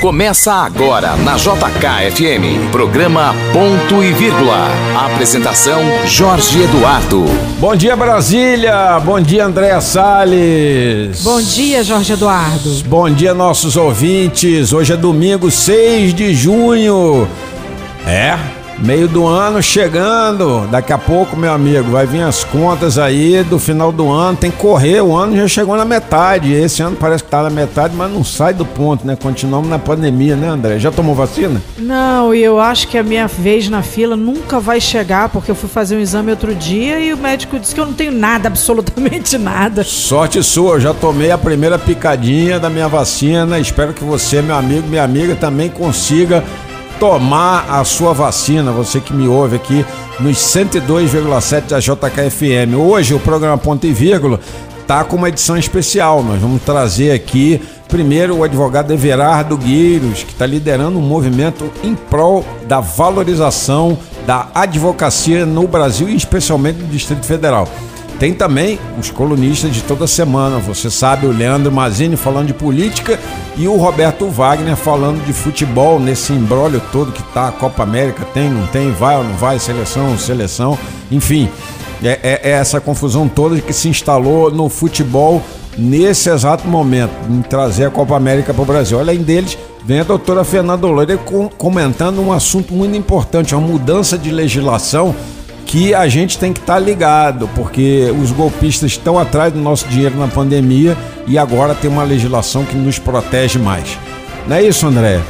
Começa agora na JKFM, programa Ponto e Vírgula. Apresentação Jorge Eduardo. Bom dia Brasília, bom dia Andréa Salles. Bom dia Jorge Eduardo. Bom dia nossos ouvintes. Hoje é domingo 6 de junho. É, Meio do ano chegando, daqui a pouco, meu amigo, vai vir as contas aí do final do ano, tem que correr, o ano já chegou na metade. Esse ano parece que tá na metade, mas não sai do ponto, né? Continuamos na pandemia, né, André? Já tomou vacina? Não, e eu acho que a minha vez na fila nunca vai chegar, porque eu fui fazer um exame outro dia e o médico disse que eu não tenho nada, absolutamente nada. Sorte sua, eu já tomei a primeira picadinha da minha vacina. Espero que você, meu amigo, minha amiga, também consiga tomar a sua vacina, você que me ouve aqui nos 102,7 da JKFM. Hoje o programa Ponto e Vírgula tá com uma edição especial. Nós vamos trazer aqui primeiro o advogado Everardo Gueiros, que está liderando um movimento em prol da valorização da advocacia no Brasil e especialmente no Distrito Federal. Tem também os colunistas de toda semana. Você sabe, o Leandro Mazini falando de política e o Roberto Wagner falando de futebol nesse embrólio todo que tá a Copa América. Tem, não tem, vai ou não vai, seleção, seleção. Enfim, é, é, é essa confusão toda que se instalou no futebol nesse exato momento, em trazer a Copa América para o Brasil. Além deles, vem a doutora Fernanda Loura comentando um assunto muito importante, uma mudança de legislação que a gente tem que estar tá ligado, porque os golpistas estão atrás do nosso dinheiro na pandemia e agora tem uma legislação que nos protege mais. Não é isso, André?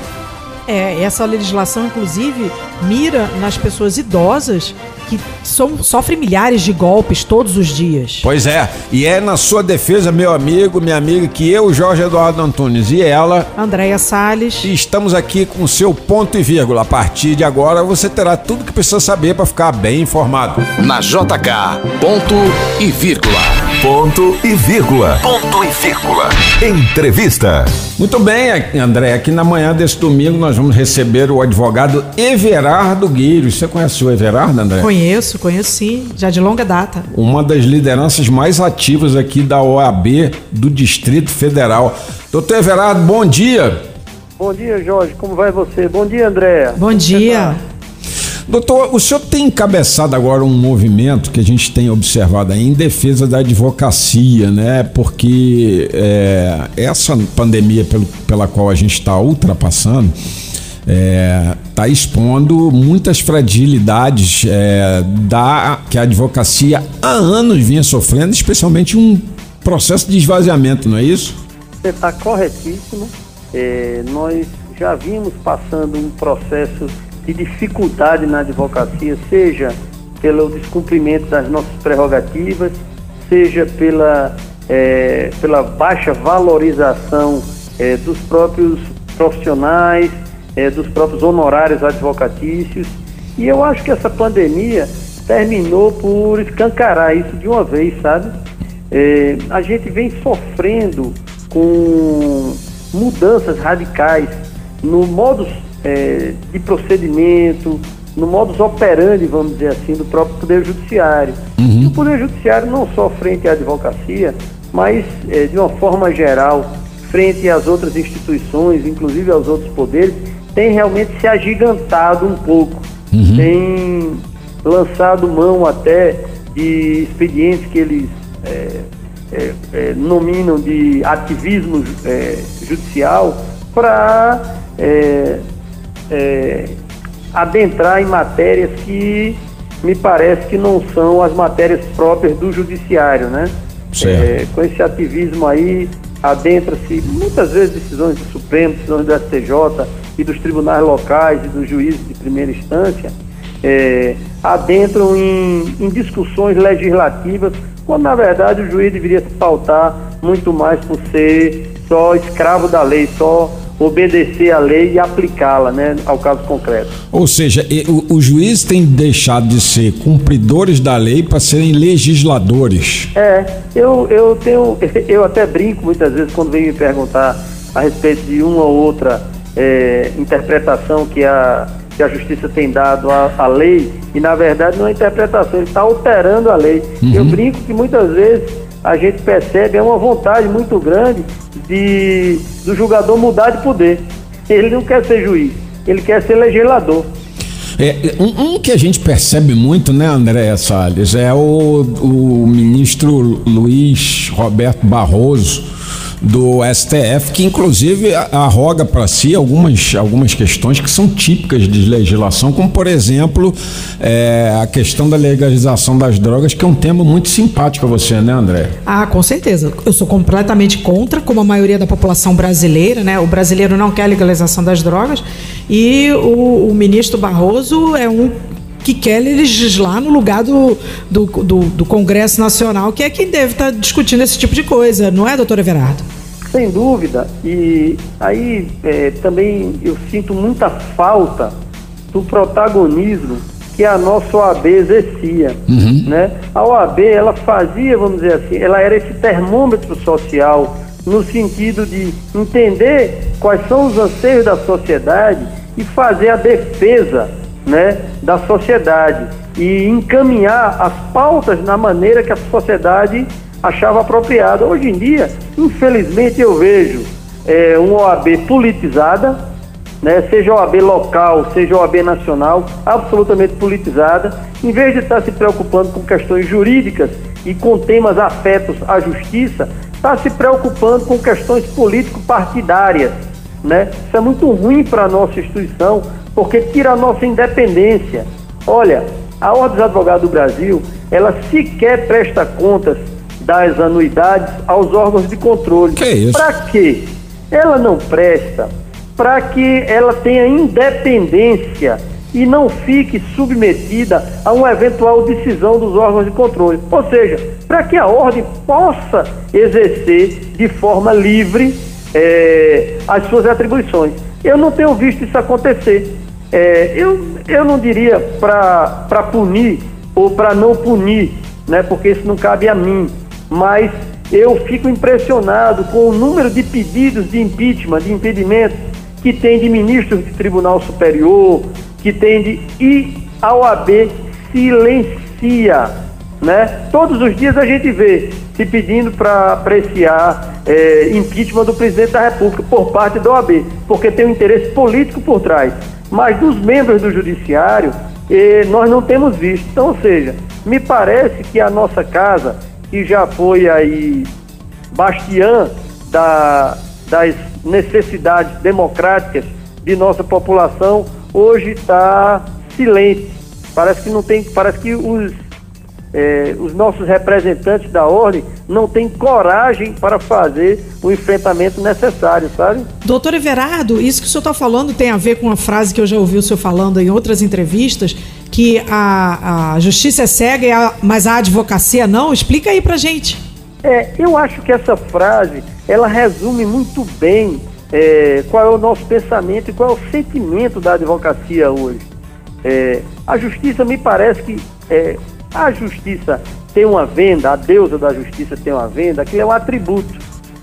É, essa legislação, inclusive, mira nas pessoas idosas que são, sofrem milhares de golpes todos os dias. Pois é, e é na sua defesa, meu amigo, minha amiga, que eu, Jorge Eduardo Antunes e ela, Andréia Salles, estamos aqui com o seu ponto e vírgula. A partir de agora você terá tudo que precisa saber para ficar bem informado. Na JK, ponto e vírgula. Ponto e vírgula. Ponto e vírgula. Entrevista. Muito bem, André. Aqui na manhã desse domingo nós vamos receber o advogado Everardo Gueiros. Você conhece o Everardo, André? Conheço, conheço sim, já de longa data. Uma das lideranças mais ativas aqui da OAB do Distrito Federal. Doutor Everardo, bom dia. Bom dia, Jorge. Como vai você? Bom dia, André. Bom dia. Doutor, o senhor tem encabeçado agora um movimento que a gente tem observado aí em defesa da advocacia, né? Porque é, essa pandemia pelo, pela qual a gente está ultrapassando está é, expondo muitas fragilidades é, da, que a advocacia há anos vinha sofrendo, especialmente um processo de esvaziamento, não é isso? Você está corretíssimo. É, nós já vimos passando um processo de dificuldade na advocacia, seja pelo descumprimento das nossas prerrogativas, seja pela, é, pela baixa valorização é, dos próprios profissionais, é, dos próprios honorários advocatícios. E eu acho que essa pandemia terminou por escancarar isso de uma vez, sabe? É, a gente vem sofrendo com mudanças radicais no modo é, de procedimento, no modus operandi, vamos dizer assim, do próprio Poder Judiciário. Uhum. E o Poder Judiciário não só frente à advocacia, mas é, de uma forma geral, frente às outras instituições, inclusive aos outros poderes, tem realmente se agigantado um pouco. Uhum. Tem lançado mão até de expedientes que eles é, é, é nominam de ativismo é, judicial para é, é, adentrar em matérias que me parece que não são as matérias próprias do judiciário, né? Com esse ativismo aí, adentra-se muitas vezes decisões do Supremo, decisões do STJ e dos tribunais locais e dos juízes de primeira instância, é, adentram em, em discussões legislativas, quando na verdade o juiz deveria se pautar muito mais por ser só escravo da lei, só obedecer a lei e aplicá-la, né, ao caso concreto. Ou seja, o, o juiz tem deixado de ser cumpridores da lei para serem legisladores. É, eu, eu tenho, eu até brinco muitas vezes quando vem me perguntar a respeito de uma ou outra é, interpretação que a, que a justiça tem dado à, à lei, e na verdade não é interpretação, ele está alterando a lei. Uhum. Eu brinco que muitas vezes a gente percebe é uma vontade muito grande de, do jogador mudar de poder. Ele não quer ser juiz, ele quer ser legislador. É, um, um, que a gente percebe muito, né, André Salles, é o, o ministro Luiz Roberto Barroso do STF, que inclusive arroga para si algumas, algumas questões que são típicas de legislação, como por exemplo é, a questão da legalização das drogas, que é um tema muito simpático a você, né, André? Ah, com certeza. Eu sou completamente contra, como a maioria da população brasileira, né? O brasileiro não quer legalização das drogas e o, o ministro Barroso é um que quer legislar no lugar do, do, do, do, Congresso Nacional, que é quem deve estar discutindo esse tipo de coisa, não é, doutor Everardo? Sem dúvida. E aí é, também eu sinto muita falta do protagonismo que a nossa OAB exercia. Uhum. Né? A OAB, ela fazia, vamos dizer assim, ela era esse termômetro social no sentido de entender quais são os anseios da sociedade e fazer a defesa né, da sociedade e encaminhar as pautas na maneira que a sociedade achava apropriada. Hoje em dia, infelizmente, eu vejo é, uma OAB politizada, né, seja OAB local, seja OAB nacional, absolutamente politizada, em vez de estar se preocupando com questões jurídicas e com temas afetos à justiça, está se preocupando com questões político-partidárias. Né? Isso é muito ruim para a nossa instituição, porque tira a nossa independência. Olha, a Ordem dos Advogados do Brasil, ela sequer presta contas das anuidades aos órgãos de controle. Que isso? Para quê? Ela não presta para que ela tenha independência e não fique submetida a uma eventual decisão dos órgãos de controle. Ou seja, para que a ordem possa exercer de forma livre é, as suas atribuições. Eu não tenho visto isso acontecer. É, eu, eu não diria para punir ou para não punir, né, porque isso não cabe a mim, mas eu fico impressionado com o número de pedidos de impeachment, de impedimento que tem de ministros de Tribunal Superior, que tem de. E a OAB silencia. Né? Todos os dias a gente vê se pedindo para apreciar é, impeachment do presidente da República por parte da OAB, porque tem um interesse político por trás. Mas dos membros do Judiciário, eh, nós não temos visto. Então, ou seja, me parece que a nossa casa, que já foi aí bastiã da, das necessidades democráticas de nossa população, hoje está silente. Parece que não tem, parece que os é, os nossos representantes da ordem não têm coragem para fazer o enfrentamento necessário, sabe? Doutor Everardo, isso que o senhor está falando tem a ver com uma frase que eu já ouvi o senhor falando em outras entrevistas, que a, a justiça é cega, mas a advocacia não? Explica aí pra gente. É, eu acho que essa frase, ela resume muito bem é, qual é o nosso pensamento e qual é o sentimento da advocacia hoje. É, a justiça me parece que é, a justiça tem uma venda, a deusa da justiça tem uma venda, que é um atributo,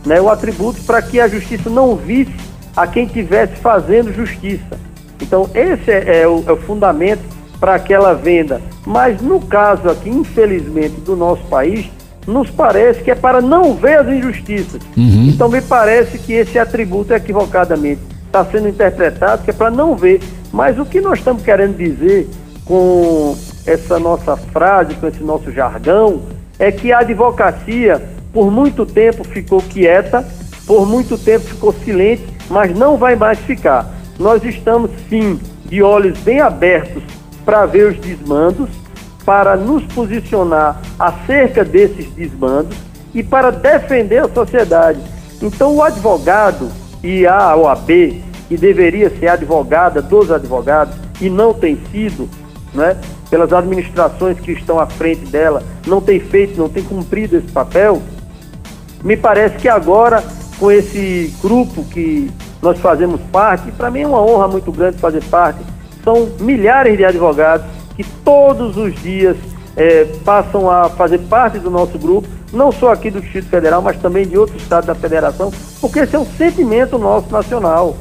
né? O atributo para que a justiça não visse a quem estivesse fazendo justiça. Então, esse é, é, o, é o fundamento para aquela venda. Mas no caso aqui, infelizmente, do nosso país, nos parece que é para não ver as injustiças. Uhum. Então, me parece que esse atributo equivocadamente está sendo interpretado, que é para não ver. Mas o que nós estamos querendo dizer com essa nossa frase, com esse nosso jargão, é que a advocacia, por muito tempo, ficou quieta, por muito tempo ficou silente, mas não vai mais ficar. Nós estamos, sim, de olhos bem abertos para ver os desmandos, para nos posicionar acerca desses desmandos e para defender a sociedade. Então, o advogado e a OAB, que deveria ser advogada dos advogados e não tem sido, né, pelas administrações que estão à frente dela, não tem feito, não tem cumprido esse papel, me parece que agora, com esse grupo que nós fazemos parte, para mim é uma honra muito grande fazer parte, são milhares de advogados que todos os dias é, passam a fazer parte do nosso grupo, não só aqui do Distrito Federal, mas também de outros estados da federação, porque esse é um sentimento nosso nacional.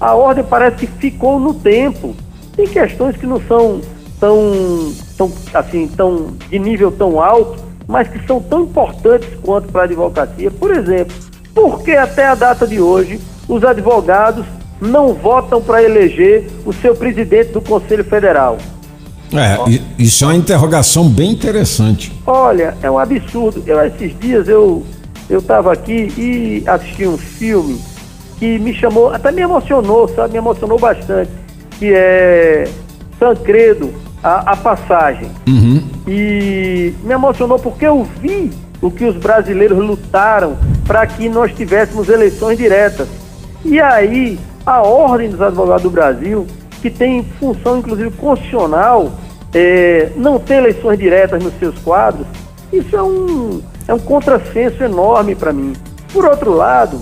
A ordem parece que ficou no tempo. Tem questões que não são tão, tão, assim, tão, de nível tão alto, mas que são tão importantes quanto para a advocacia. Por exemplo, por que até a data de hoje os advogados não votam para eleger o seu presidente do Conselho Federal? É, isso é uma interrogação bem interessante. Olha, é um absurdo. Eu, esses dias eu eu estava aqui e assisti um filme que me chamou, até me emocionou, sabe? Me emocionou bastante. Que é Tancredo, a, a passagem. Uhum. E me emocionou porque eu vi o que os brasileiros lutaram para que nós tivéssemos eleições diretas. E aí, a Ordem dos Advogados do Brasil, que tem função inclusive constitucional, é, não ter eleições diretas nos seus quadros, isso é um, é um contrassenso enorme para mim. Por outro lado,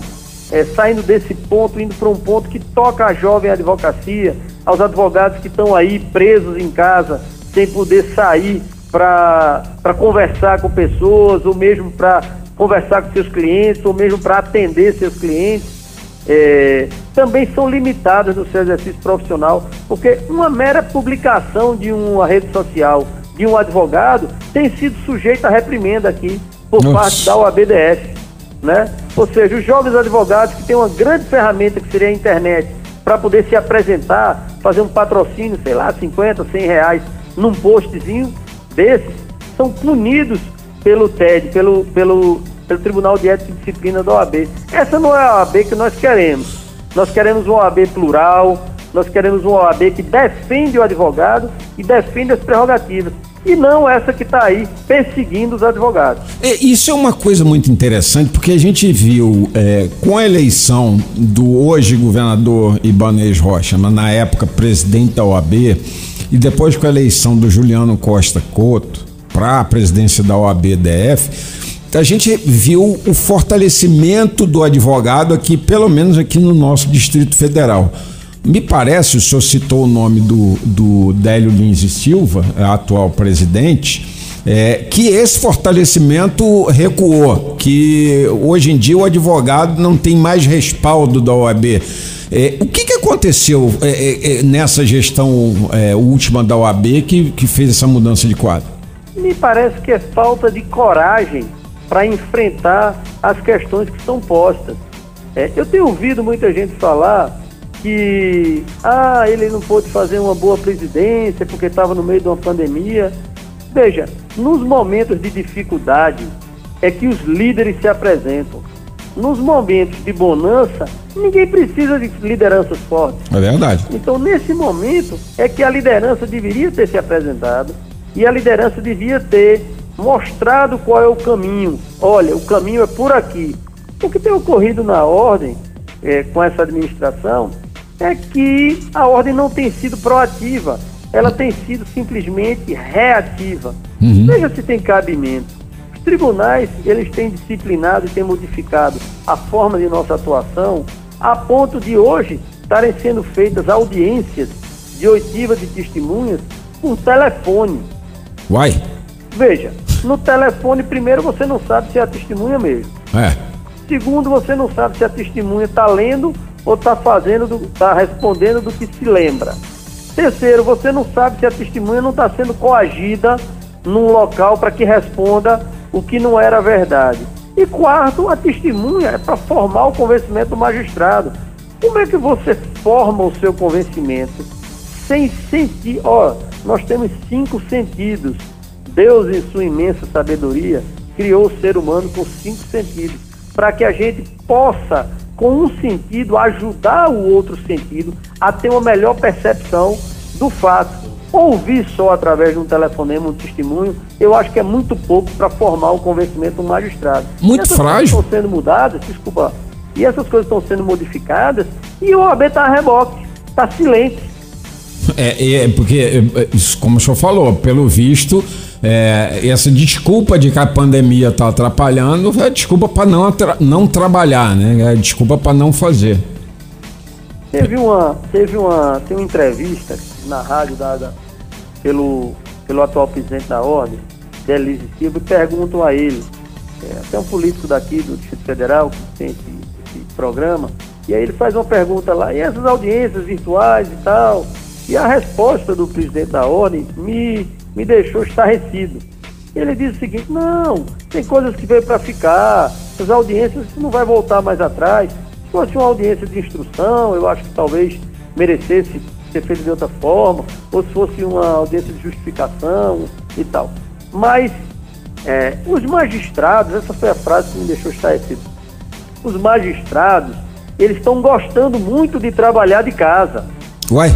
é, saindo desse ponto, indo para um ponto que toca a jovem advocacia, aos advogados que estão aí presos em casa, sem poder sair para conversar com pessoas, ou mesmo para conversar com seus clientes, ou mesmo para atender seus clientes, é, também são limitadas no seu exercício profissional, porque uma mera publicação de uma rede social de um advogado tem sido sujeito a reprimenda aqui por Nossa. parte da OABDF. Né? Ou seja, os jovens advogados que têm uma grande ferramenta que seria a internet para poder se apresentar, fazer um patrocínio, sei lá, 50, 100 reais num postzinho desses, são punidos pelo TED, pelo, pelo, pelo Tribunal de Ética e Disciplina da OAB. Essa não é a OAB que nós queremos. Nós queremos uma OAB plural, nós queremos uma OAB que defende o advogado e defende as prerrogativas e não essa que está aí perseguindo os advogados. É, isso é uma coisa muito interessante, porque a gente viu é, com a eleição do hoje governador Ibanez Rocha, mas na época presidente da OAB, e depois com a eleição do Juliano Costa Couto para a presidência da OAB-DF, a gente viu o fortalecimento do advogado aqui, pelo menos aqui no nosso Distrito Federal. Me parece, o senhor citou o nome do, do Délio Lins e Silva, atual presidente, é, que esse fortalecimento recuou, que hoje em dia o advogado não tem mais respaldo da OAB. É, o que, que aconteceu é, é, é nessa gestão é, última da OAB que, que fez essa mudança de quadro? Me parece que é falta de coragem para enfrentar as questões que são postas. eu tenho ouvido muita gente falar que ah, ele não pôde fazer uma boa presidência porque estava no meio de uma pandemia. Veja, nos momentos de dificuldade é que os líderes se apresentam. Nos momentos de bonança, ninguém precisa de lideranças fortes. É verdade. Então, nesse momento, é que a liderança deveria ter se apresentado e a liderança devia ter mostrado qual é o caminho. Olha, o caminho é por aqui. O que tem ocorrido na ordem é, com essa administração é que a ordem não tem sido proativa, ela tem sido simplesmente reativa. Uhum. Veja se tem cabimento. Os tribunais, eles têm disciplinado e têm modificado a forma de nossa atuação a ponto de hoje estarem sendo feitas audiências de oitiva de testemunhas por telefone. Uai! Veja, no telefone, primeiro você não sabe se é a testemunha mesmo. É. Segundo, você não sabe se a testemunha está lendo ou está fazendo, está respondendo do que se lembra. Terceiro, você não sabe se a testemunha não está sendo coagida num local para que responda o que não era verdade. E quarto, a testemunha é para formar o convencimento do magistrado. Como é que você forma o seu convencimento sem sentir? Ó, nós temos cinco sentidos. Deus, em sua imensa sabedoria, criou o ser humano com cinco sentidos para que a gente possa com um sentido, ajudar o outro sentido a ter uma melhor percepção do fato. Ouvir só através de um telefonema, um testemunho, eu acho que é muito pouco para formar o convencimento do magistrado. Muito essas frágil. estão sendo mudadas, desculpa, e essas coisas estão sendo modificadas e o OAB está a reboque, está silente. É, é, porque, é, como o senhor falou, pelo visto, é, essa desculpa de que a pandemia está atrapalhando é desculpa para não, não trabalhar, né? É desculpa para não fazer. Teve uma, teve uma, tem uma entrevista na rádio dada pelo, pelo atual presidente da ordem, Delise Silva, e perguntam a ele, é, até um político daqui do Distrito Federal que tem esse, esse programa, e aí ele faz uma pergunta lá, e essas audiências virtuais e tal? E a resposta do presidente da ordem me me deixou estarrecido. Ele diz o seguinte: não, tem coisas que veio para ficar, as audiências não vai voltar mais atrás. Se fosse uma audiência de instrução, eu acho que talvez merecesse ser feito de outra forma, ou se fosse uma audiência de justificação e tal. Mas é, os magistrados, essa foi a frase que me deixou estarrecido. Os magistrados, eles estão gostando muito de trabalhar de casa. Uai?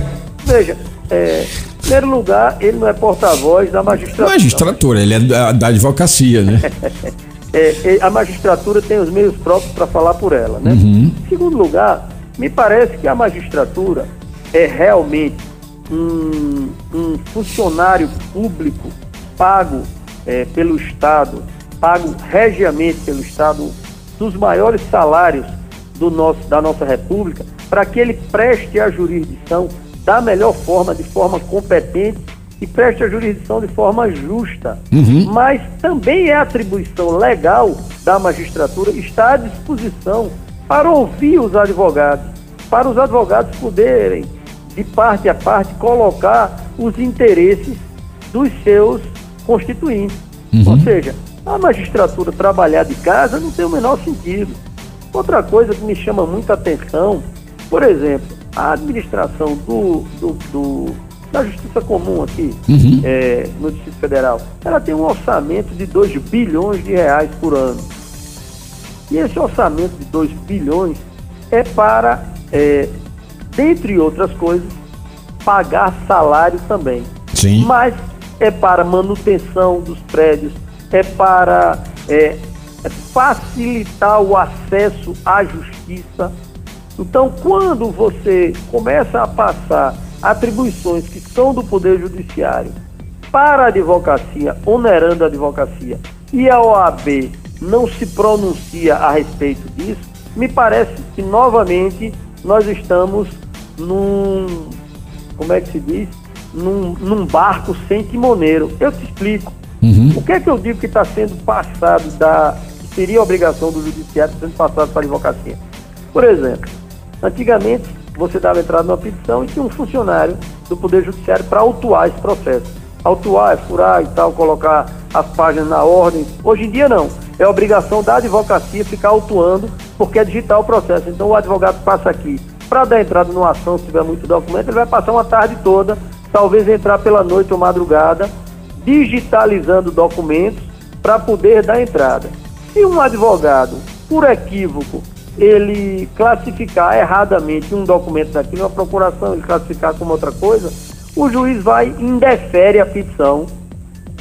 Veja, é, primeiro lugar, ele não é porta-voz da magistratura. Magistratura, ele é da, da advocacia, né? é, é, a magistratura tem os meios próprios para falar por ela, né? Uhum. Em segundo lugar, me parece que a magistratura é realmente um, um funcionário público pago é, pelo Estado, pago regiamente pelo Estado, dos maiores salários do nosso, da nossa República, para que ele preste a jurisdição da melhor forma, de forma competente e preste a jurisdição de forma justa. Uhum. Mas também é atribuição legal da magistratura estar à disposição para ouvir os advogados, para os advogados poderem, de parte a parte, colocar os interesses dos seus constituintes. Uhum. Ou seja, a magistratura trabalhar de casa não tem o menor sentido. Outra coisa que me chama muita atenção, por exemplo, a administração do, do, do da Justiça Comum aqui, Uhum. é, no Distrito Federal, ela tem um orçamento de 2 bilhões de reais por ano. E esse orçamento de 2 bilhões é para, é, dentre outras coisas, pagar salário também. Sim. Mas é para manutenção dos prédios, é para é, é facilitar o acesso à justiça. Então, quando você começa a passar atribuições que são do Poder Judiciário para a advocacia, onerando a advocacia, e a OAB não se pronuncia a respeito disso, me parece que novamente nós estamos num, como é que se diz? Num, num barco sem timoneiro. Eu te explico. Uhum. O que é que eu digo que está sendo passado da. que seria obrigação do judiciário sendo passado para a advocacia? Por exemplo, antigamente você dava entrada numa petição e tinha um funcionário do Poder Judiciário para autuar esse processo. Autuar é furar e tal, colocar as páginas na ordem. Hoje em dia não. É obrigação da advocacia ficar autuando, porque é digital o processo. Então o advogado passa aqui para dar entrada numa ação, se tiver muito documento, ele vai passar uma tarde toda, talvez entrar pela noite ou madrugada, digitalizando documentos para poder dar entrada. Se um advogado, por equívoco, ele classificar erradamente um documento daquilo, uma procuração, ele classificar como outra coisa, o juiz vai e indefere a petição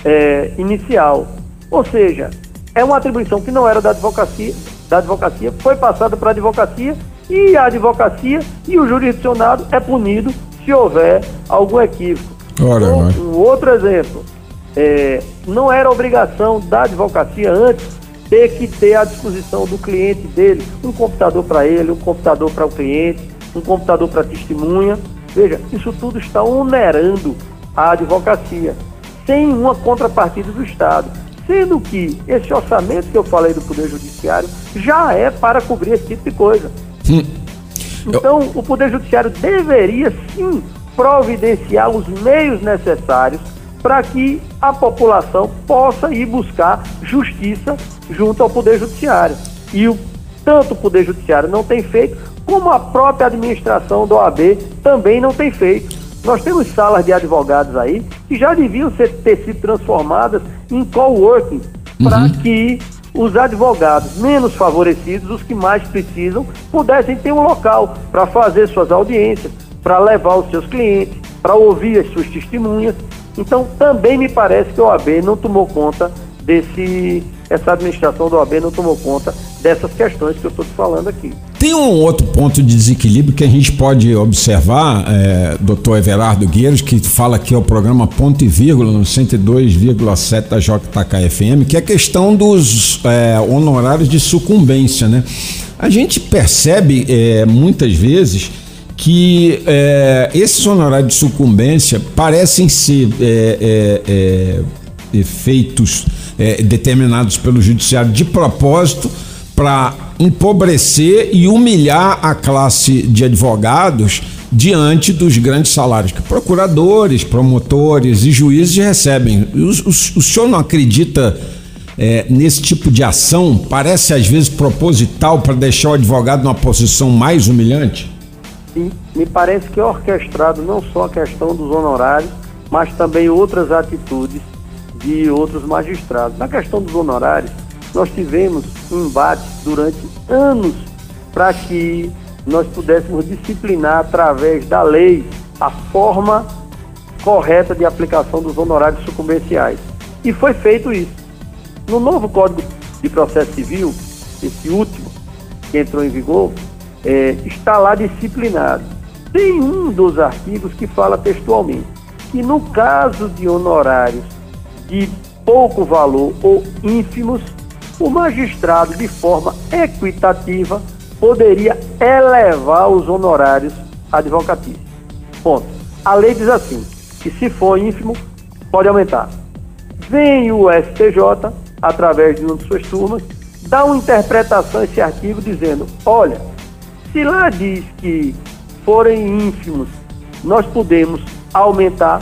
é, inicial. Ou seja, é uma atribuição que não era da advocacia, da advocacia foi passada para a advocacia e a advocacia e o jurisdicionado é punido se houver algum equívoco. Ora, um, ora. um outro exemplo, é, não era obrigação da advocacia antes ter que ter à disposição do cliente dele um computador para ele, um computador para o cliente, um computador para testemunha. Veja, isso tudo está onerando a advocacia, sem uma contrapartida do Estado. Sendo que esse orçamento que eu falei do Poder Judiciário já é para cobrir esse tipo de coisa. Hum. Então, o Poder Judiciário deveria sim providenciar os meios necessários para que a população possa ir buscar justiça junto ao Poder Judiciário. E o, tanto o Poder Judiciário não tem feito, como a própria administração do OAB também não tem feito. Nós temos salas de advogados aí que já deviam ser, ter sido transformadas em coworking para que os advogados menos favorecidos, os que mais precisam, pudessem ter um local para fazer suas audiências, para levar os seus clientes, para ouvir as suas testemunhas. Então, também me parece que a OAB não tomou conta desse. Essa administração da OAB não tomou conta dessas questões que eu estou te falando aqui. Tem um outro ponto de desequilíbrio que a gente pode observar, é, doutor Everardo Gueiros, que fala aqui ao programa Ponto e Vírgula, no 102,7 da JKFM, que é a questão dos é, honorários de sucumbência, né? A gente percebe é, muitas vezes que é, esses honorários de sucumbência parecem ser é, é, é, efeitos é, determinados pelo judiciário de propósito para empobrecer e humilhar a classe de advogados diante dos grandes salários que procuradores, promotores e juízes recebem. O, o, o senhor não acredita é, nesse tipo de ação? Parece às vezes proposital para deixar o advogado numa posição mais humilhante? Sim, me parece que é orquestrado não só a questão dos honorários, mas também outras atitudes de outros magistrados. Na questão dos honorários, nós tivemos embates durante anos para que nós pudéssemos disciplinar através da lei a forma correta de aplicação dos honorários sucumbenciais. E foi feito isso. No novo Código de Processo Civil, esse último que entrou em vigor, é, está lá disciplinado. Tem um dos artigos que fala textualmente que no caso de honorários de pouco valor ou ínfimos, o magistrado, de forma equitativa, poderia elevar os honorários advocatícios. Ponto. A lei diz assim, que se for ínfimo, pode aumentar. Vem o STJ, através de uma de suas turmas, dá uma interpretação a esse artigo dizendo, olha, se lá diz que forem ínfimos, nós podemos aumentar.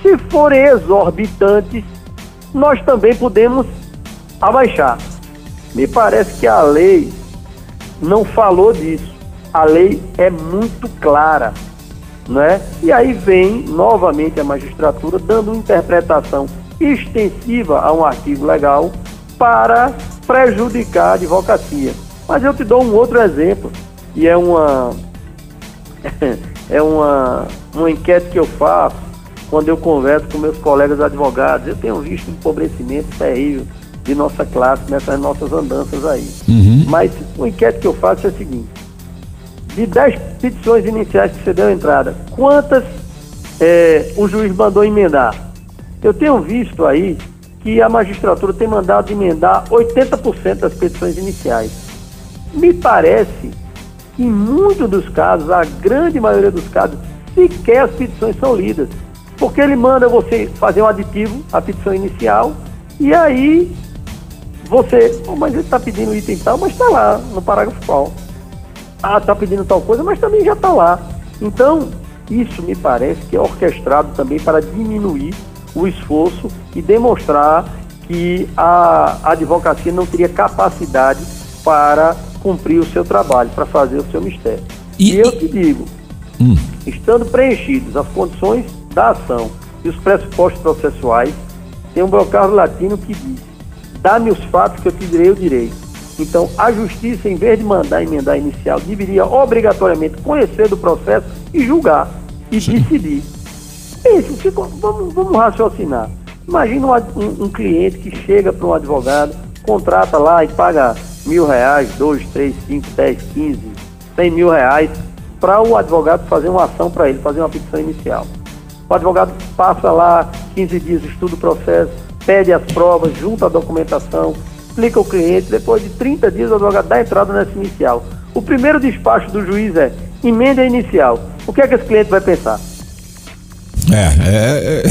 Se forem exorbitantes, nós também podemos abaixar. Me parece que a lei não falou disso. A lei é muito clara, né? E aí vem novamente a magistratura dando interpretação extensiva a um artigo legal para prejudicar a advocacia. Mas eu te dou um outro exemplo, e é uma é uma, uma enquete que eu faço quando eu converso com meus colegas advogados. Eu tenho visto um empobrecimento terrível de nossa classe nessas nossas andanças aí. Uhum. Mas o enquete que eu faço é o seguinte: de 10 petições iniciais que você deu entrada, quantas é, o juiz mandou emendar? Eu tenho visto aí que a magistratura tem mandado emendar 80% das petições iniciais. Me parece em muitos dos casos, a grande maioria dos casos, sequer as petições são lidas. Porque ele manda você fazer um aditivo à petição inicial e aí você, oh, mas ele está pedindo item tal, mas está lá no parágrafo qual. Ah, está pedindo tal coisa, mas também já está lá. Então, isso me parece que é orquestrado também para diminuir o esforço e demonstrar que a advocacia não teria capacidade para cumprir o seu trabalho, para fazer o seu mistério. E, e eu te digo, hum. estando preenchidas as condições da ação e os pressupostos processuais, tem um brocado latino que diz dá-me os fatos que eu te direi o direito. Então, a justiça, em vez de mandar emendar inicial, deveria obrigatoriamente conhecer do processo e julgar e Sim. decidir. Isso, fica, vamos, vamos raciocinar. Imagina um, um cliente que chega para um advogado, contrata lá e paga mil reais, dois, três, cinco, dez, quinze, cem mil reais para o advogado fazer uma ação para ele, fazer uma petição inicial. O advogado passa lá 15 dias, estuda o processo, pede as provas, junta a documentação, explica o cliente, depois de 30 dias o advogado dá entrada nessa inicial. O primeiro despacho do juiz é emenda inicial. O que é que esse cliente vai pensar? É, é,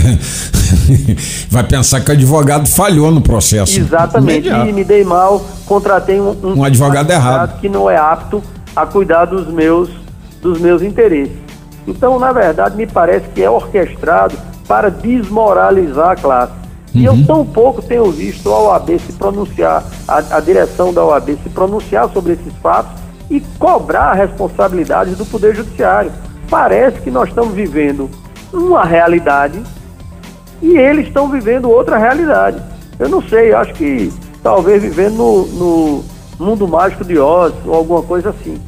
é vai pensar que o advogado falhou no processo. Exatamente, e me dei mal, contratei um, um, um advogado, advogado errado que não é apto a cuidar dos meus, dos meus interesses. Então, na verdade, me parece que é orquestrado para desmoralizar a classe. E eu uhum. tão pouco tenho visto a OAB se pronunciar, a, a direção da OAB se pronunciar sobre esses fatos e cobrar responsabilidades do Poder Judiciário. Parece que nós estamos vivendo uma realidade e eles estão vivendo outra realidade. Eu não sei, acho que talvez vivendo no, no mundo mágico de Oz ou alguma coisa assim.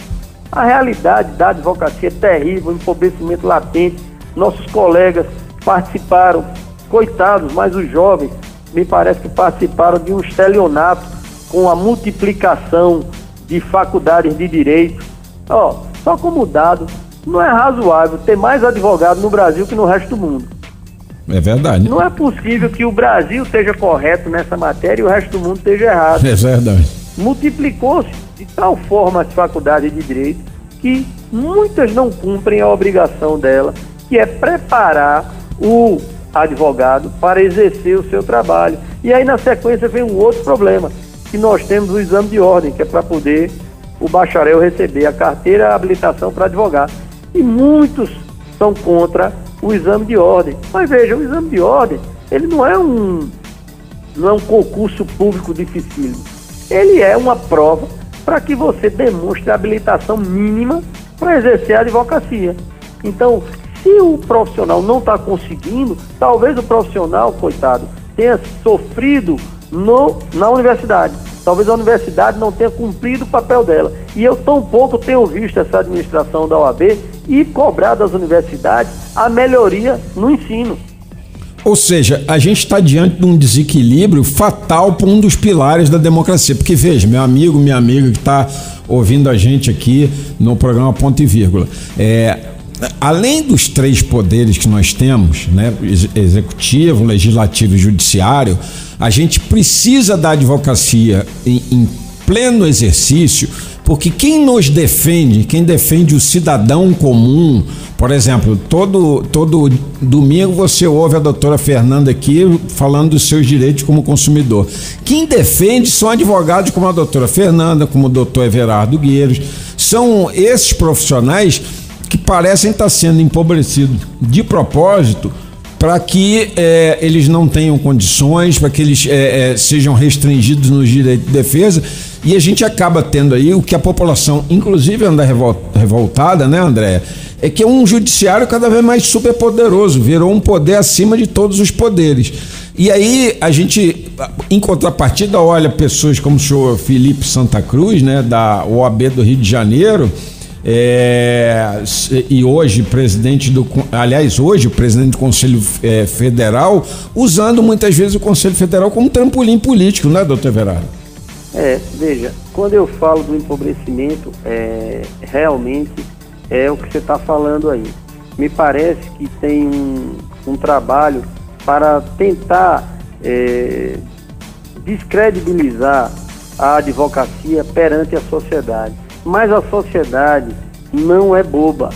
A realidade da advocacia é terrível, empobrecimento latente. Nossos colegas participaram coitados, mas os jovens me parece que participaram de um estelionato com a multiplicação de faculdades de direito. Ó, só como dado, não é razoável ter mais advogados no Brasil que no resto do mundo. É verdade. Não é possível que o Brasil esteja correto nessa matéria e o resto do mundo esteja errado. É verdade. Multiplicou-se de tal forma as faculdades de direito que muitas não cumprem a obrigação dela, que é preparar o advogado para exercer o seu trabalho. E aí, na sequência, vem um outro problema, que nós temos o exame de ordem, que é para poder o bacharel receber a carteira a habilitação para advogar. E muitos são contra o exame de ordem. Mas veja, o exame de ordem, ele não é um, não é um concurso público difícil. Ele é uma prova para que você demonstre a habilitação mínima para exercer a advocacia. Então, se o profissional não está conseguindo, talvez o profissional, coitado, tenha sofrido no, na universidade. Talvez a universidade não tenha cumprido o papel dela. E eu tão pouco tenho visto essa administração da OAB e cobrar das universidades a melhoria no ensino. Ou seja, a gente está diante de um desequilíbrio fatal para um dos pilares da democracia. Porque veja, meu amigo, minha amiga que está ouvindo a gente aqui no programa Ponto e Vírgula, é, além dos três poderes que nós temos, né, executivo, legislativo e judiciário, a gente precisa da advocacia em, em pleno exercício, porque quem nos defende, quem defende o cidadão comum, por exemplo, todo, todo domingo você ouve a doutora Fernanda aqui falando dos seus direitos como consumidor. Quem defende são advogados como a doutora Fernanda, como o doutor Everardo Gueiros. São esses profissionais que parecem estar sendo empobrecidos de propósito para que é, eles não tenham condições, para que eles é, é, sejam restringidos nos direitos de defesa. E a gente acaba tendo aí o que a população, inclusive, anda revoltada, né, André? é que é um judiciário cada vez mais superpoderoso, virou um poder acima de todos os poderes. E aí a gente, em contrapartida, olha pessoas como o senhor Felipe Santa Cruz, né, da OAB do Rio de Janeiro, é, e hoje presidente do, aliás, hoje presidente do Conselho é, Federal, usando muitas vezes o Conselho Federal como trampolim político, né, doutor Verardo? É, veja, quando eu falo do empobrecimento, é, realmente é o que você está falando aí. Me parece que tem um, um trabalho para tentar é, descredibilizar a advocacia perante a sociedade. Mas a sociedade não é boba,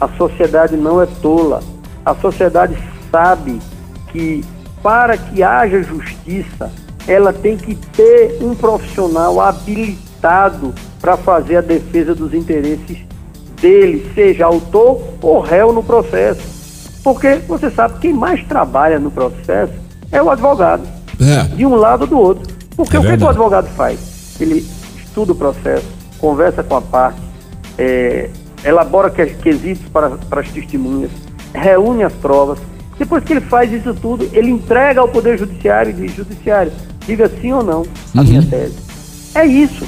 a sociedade não é tola, a sociedade sabe que para que haja justiça, ela tem que ter um profissional habilitado para fazer a defesa dos interesses dele, seja autor ou réu no processo. Porque você sabe, quem mais trabalha no processo é o advogado. É. De um lado ou do outro. Porque é o que, que, o advogado faz? Ele estuda o processo, conversa com a parte, é, elabora quesitos para, para as testemunhas, reúne as provas. Depois que ele faz isso tudo, ele entrega ao Poder Judiciário e diz, Judiciário, diga sim ou não a uhum. minha tese. É isso.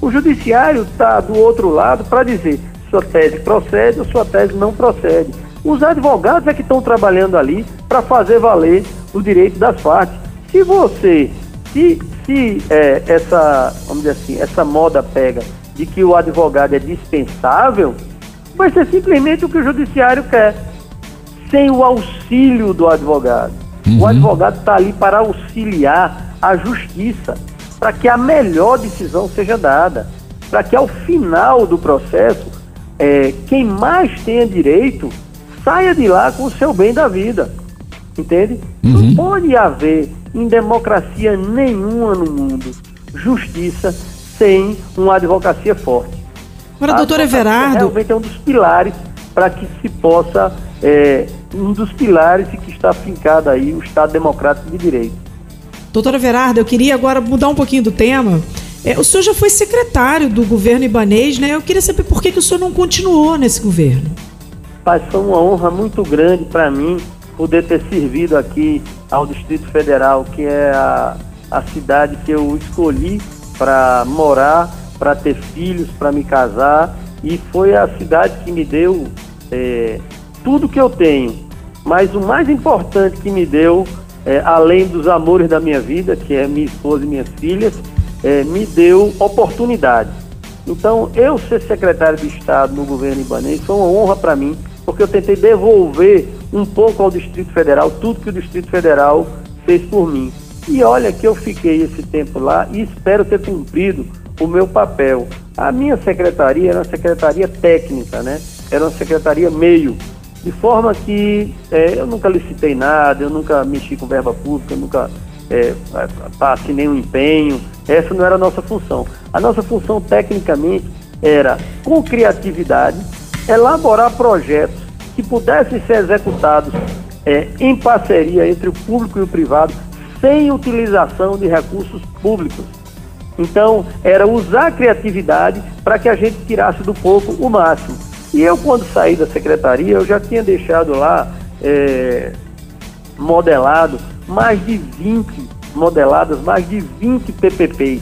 O Judiciário está do outro lado para dizer, sua tese procede ou sua tese não procede. Os advogados é que estão trabalhando ali para fazer valer o direito das partes. Se você, se, se é, essa, vamos dizer assim, essa moda pega de que o advogado é dispensável, vai ser simplesmente o que o judiciário quer, sem o auxílio do advogado. Uhum. O advogado está ali para auxiliar a justiça, para que a melhor decisão seja dada, para que ao final do processo é, quem mais tenha direito saia de lá com o seu bem da vida. Entende? Uhum. Não pode haver em democracia nenhuma no mundo justiça sem uma advocacia forte. Agora, doutor Everardo. Realmente é um dos pilares para que se possa. É, um dos pilares que está fincado aí o Estado Democrático de Direito. Doutor Everardo, eu queria agora mudar um pouquinho do tema é, o senhor já foi secretário do governo ibanês, né? Eu queria saber por que, que o senhor não continuou nesse governo. Pai, foi uma honra muito grande para mim poder ter servido aqui ao Distrito Federal, que é a, a cidade que eu escolhi para morar, para ter filhos, para me casar. E foi a cidade que me deu é, tudo que eu tenho. Mas o mais importante que me deu, é, além dos amores da minha vida, que é minha esposa e minhas filhas, é, me deu oportunidade. Então, eu ser secretário de Estado no governo ibanês foi uma honra para mim, porque eu tentei devolver um pouco ao Distrito Federal tudo que o Distrito Federal fez por mim. E olha que eu fiquei esse tempo lá e espero ter cumprido o meu papel. A minha secretaria era uma secretaria técnica, né? Era uma secretaria meio. De forma que é, eu nunca licitei nada, eu nunca mexi com verba pública, eu nunca é, passe nenhum empenho. Essa não era a nossa função. A nossa função, tecnicamente, era, com criatividade, elaborar projetos que pudessem ser executados é, em parceria entre o público e o privado, sem utilização de recursos públicos. Então, era usar a criatividade para que a gente tirasse do pouco o máximo. E eu, quando saí da secretaria, eu já tinha deixado lá é, modelado mais de 20, modeladas mais de 20 PPPs.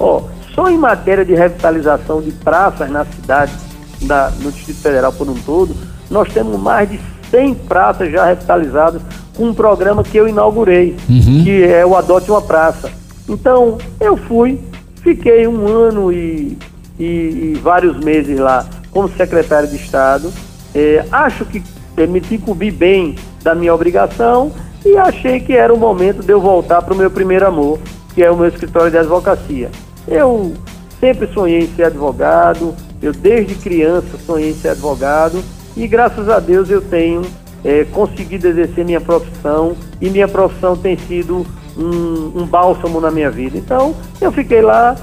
Ó, só em matéria de revitalização de praças na cidade, na, no Distrito Federal por um todo, nós temos mais de 100 praças já revitalizadas com um programa que eu inaugurei, uhum. que é o Adote uma Praça. Então, eu fui, fiquei um ano e, e, e vários meses lá como secretário de Estado. É, acho que me incumbi bem da minha obrigação e achei que era o momento de eu voltar para o meu primeiro amor, que é o meu escritório de advocacia. Eu sempre sonhei em ser advogado, eu desde criança sonhei em ser advogado e graças a Deus eu tenho é, conseguido exercer minha profissão e minha profissão tem sido um, um bálsamo na minha vida. Então eu fiquei lá,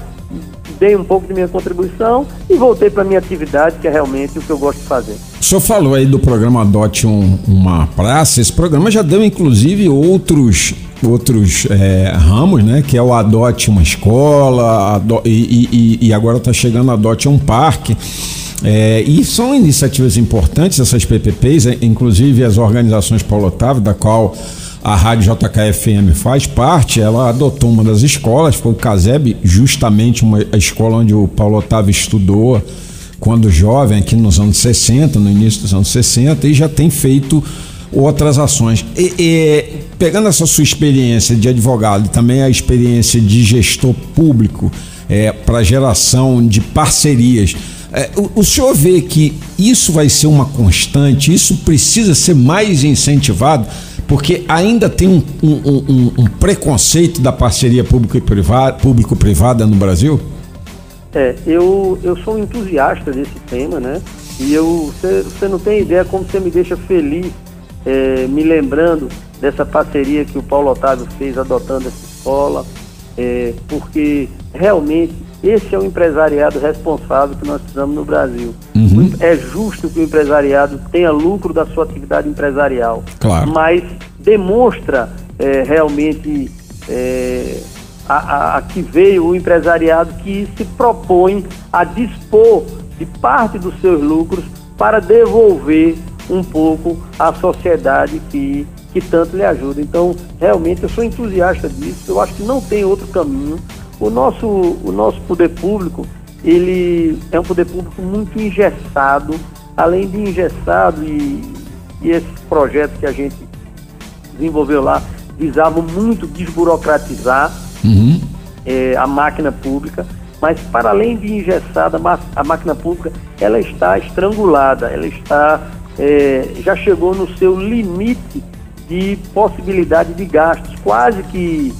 dei um pouco de minha contribuição e voltei para minha atividade, que é realmente o que eu gosto de fazer. O senhor falou aí do programa Adote um, uma Praça. Esse programa já deu, inclusive, outros outros é, ramos, né? Que é o Adote uma Escola ado e, e, e, agora está chegando Adote um Parque. É, e são iniciativas importantes essas PPPs, é, inclusive as organizações Paulo Otávio, da qual a Rádio JKFM faz parte, ela adotou uma das escolas, foi o CASEB, justamente uma, a escola onde o Paulo Otávio estudou quando jovem, aqui nos anos 60, no início dos anos 60, e já tem feito outras ações. E, e, pegando essa sua experiência de advogado e também a experiência de gestor público é, para geração de parcerias, é, o, o, senhor vê que isso vai ser uma constante, isso precisa ser mais incentivado, porque ainda tem um, um, um, um preconceito da parceria público-privada público -privada no Brasil? É, eu, eu sou entusiasta desse tema, né? E eu, você não tem ideia como você me deixa feliz é, me lembrando dessa parceria que o Paulo Otávio fez adotando essa escola, é, porque realmente esse é o empresariado responsável que nós precisamos no Brasil. Uhum. É justo que o empresariado tenha lucro da sua atividade empresarial, claro. mas demonstra é, realmente é, a, a, a, que veio o empresariado que se propõe a dispor de parte dos seus lucros para devolver um pouco à sociedade que, que tanto lhe ajuda. Então, realmente, eu sou entusiasta disso, eu acho que não tem outro caminho. O nosso, o nosso poder público, ele é um poder público muito engessado, além de engessado e, e esses projetos que a gente desenvolveu lá visavam muito desburocratizar uhum. é, a máquina pública, mas para além de engessada, a máquina pública ela está estrangulada, ela está é, já chegou no seu limite de possibilidade de gastos. Quase que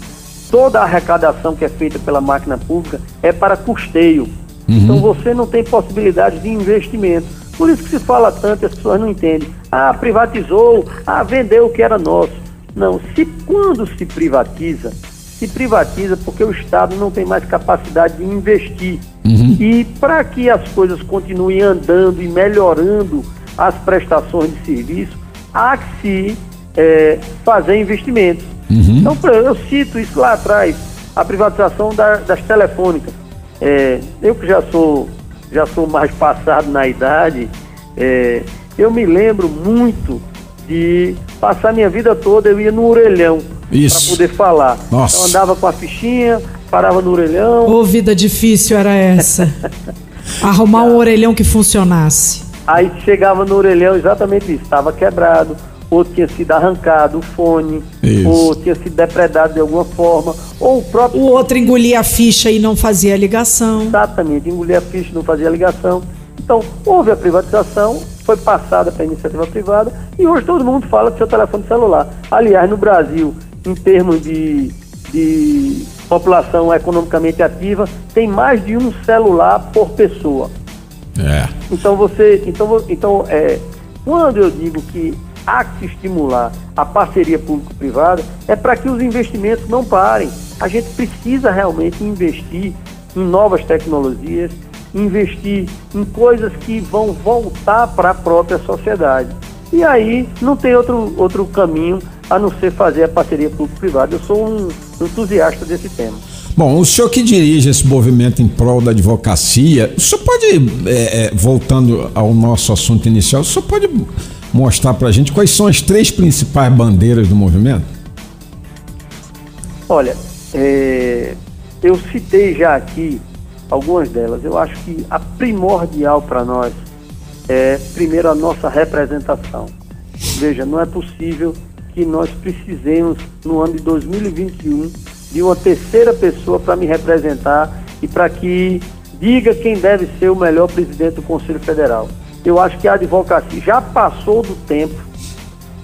toda a arrecadação que é feita pela máquina pública é para custeio. Uhum. Então você não tem possibilidade de investimento. Por isso que se fala tanto, as pessoas não entendem. Ah, privatizou, ah, vendeu o que era nosso. Não, se quando se privatiza, se privatiza porque o Estado não tem mais capacidade de investir. Uhum. E para que as coisas continuem andando e melhorando as prestações de serviço, há que se é, fazer investimentos. Uhum. Então, eu cito isso lá atrás, a privatização da, das telefônicas. É, eu que já sou, já sou mais passado na idade, é, eu me lembro muito de passar minha vida toda, eu ia no orelhão para poder falar. Nossa. Eu andava com a fichinha, parava no orelhão. Ô, vida difícil era essa. Arrumar um orelhão que funcionasse. Aí chegava no orelhão exatamente isso, estava quebrado, ou tinha sido arrancado o fone, isso. ou tinha sido depredado de alguma forma, ou o próprio. O outro engolia a ficha e não fazia a ligação. Exatamente, engolia a ficha e não fazia a ligação. Então, houve a privatização, foi passada para a iniciativa privada e hoje todo mundo fala do seu telefone celular. Aliás, no Brasil, em termos de, de população economicamente ativa, tem mais de um celular por pessoa. É. Então você, então, então é, quando eu digo que há que estimular a parceria público-privada, é para que os investimentos não parem. A gente precisa realmente investir em novas tecnologias, investir em coisas que vão voltar para a própria sociedade. E aí não tem outro, outro caminho a não ser fazer a parceria público-privada. Eu sou um entusiasta desse tema. Bom, o senhor que dirige esse movimento em prol da advocacia, o senhor pode, é, é voltando ao nosso assunto inicial, o senhor pode mostrar para a gente quais são as três principais bandeiras do movimento? Olha, é, eu citei já aqui algumas delas. Eu acho que a primordial para nós é, primeiro, a nossa representação. Veja, não é possível que nós precisemos, no ano de 2021, de uma terceira pessoa para me representar e para que diga quem deve ser o melhor presidente do Conselho Federal. Eu acho que a advocacia já passou do tempo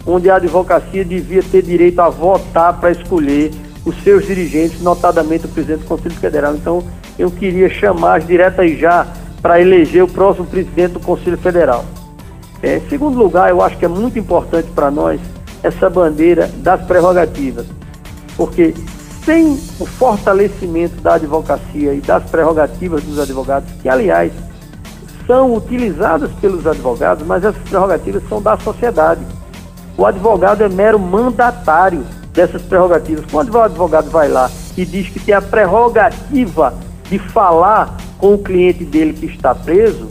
onde a advocacia devia ter direito a votar para escolher os seus dirigentes, notadamente o presidente do Conselho Federal. Então, eu queria chamar as diretas já para eleger o próximo presidente do Conselho Federal. É, em segundo lugar, eu acho que é muito importante para nós essa bandeira das prerrogativas, porque sem o fortalecimento da advocacia e das prerrogativas dos advogados, que aliás são utilizadas pelos advogados, mas essas prerrogativas são da sociedade. O advogado é mero mandatário dessas prerrogativas. Quando o advogado vai lá e diz que tem a prerrogativa de falar com o cliente dele que está preso,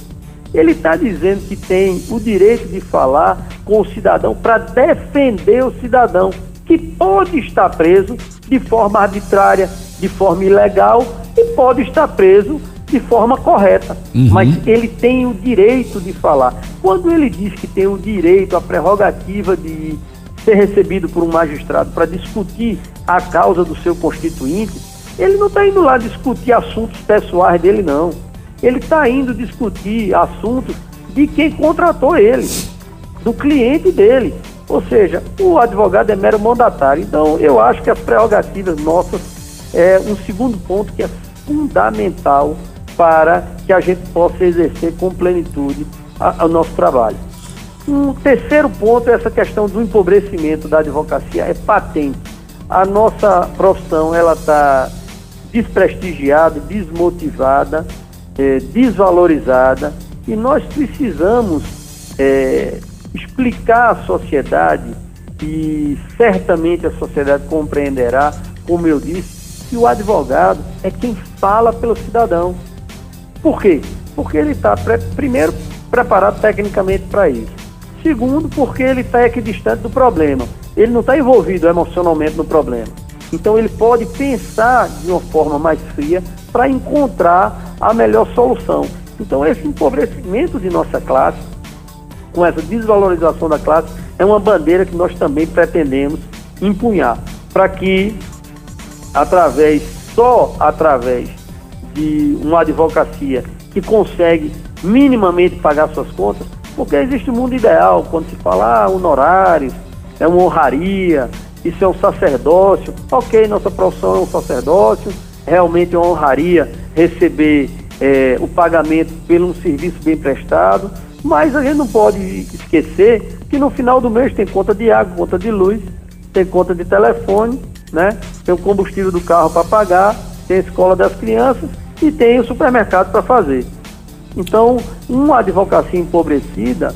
ele está dizendo que tem o direito de falar com o cidadão para defender o cidadão que pode estar preso de forma arbitrária, de forma ilegal e pode estar preso de forma correta. Uhum. Mas ele tem o direito de falar. Quando ele diz que tem o direito, a prerrogativa de ser recebido por um magistrado para discutir a causa do seu constituinte, ele não está indo lá discutir assuntos pessoais dele, não. Ele está indo discutir assuntos de quem contratou ele, do cliente dele. Ou seja, o advogado é mero mandatário. Então, eu acho que as prerrogativas nossas é um segundo ponto que é fundamental para que a gente possa exercer com plenitude o nosso trabalho. Um terceiro ponto é essa questão do empobrecimento da advocacia. É patente. A nossa profissão ela está desprestigiada, desmotivada, é, desvalorizada e nós precisamos é, explicar à sociedade e certamente a sociedade compreenderá, como eu disse, que o advogado é quem fala pelo cidadão. Por quê? Porque ele está, primeiro, preparado tecnicamente para isso. Segundo, porque ele está equidistante do problema. Ele não está envolvido emocionalmente no problema. Então ele pode pensar de uma forma mais fria para encontrar a melhor solução. Então esse empobrecimento de nossa classe, com essa desvalorização da classe, é uma bandeira que nós também pretendemos empunhar, para que através, só através de uma advocacia que consegue minimamente pagar suas contas, porque existe um mundo ideal, quando se fala ah, honorários, é uma honraria, isso é um sacerdócio. Ok, nossa profissão é um sacerdócio, realmente é uma honraria receber é, o pagamento pelo um serviço bem prestado, mas a gente não pode esquecer que no final do mês tem conta de água, conta de luz, tem conta de telefone, né? tem o combustível do carro para pagar, tem a escola das crianças e tem o supermercado para fazer. Então, uma advocacia empobrecida,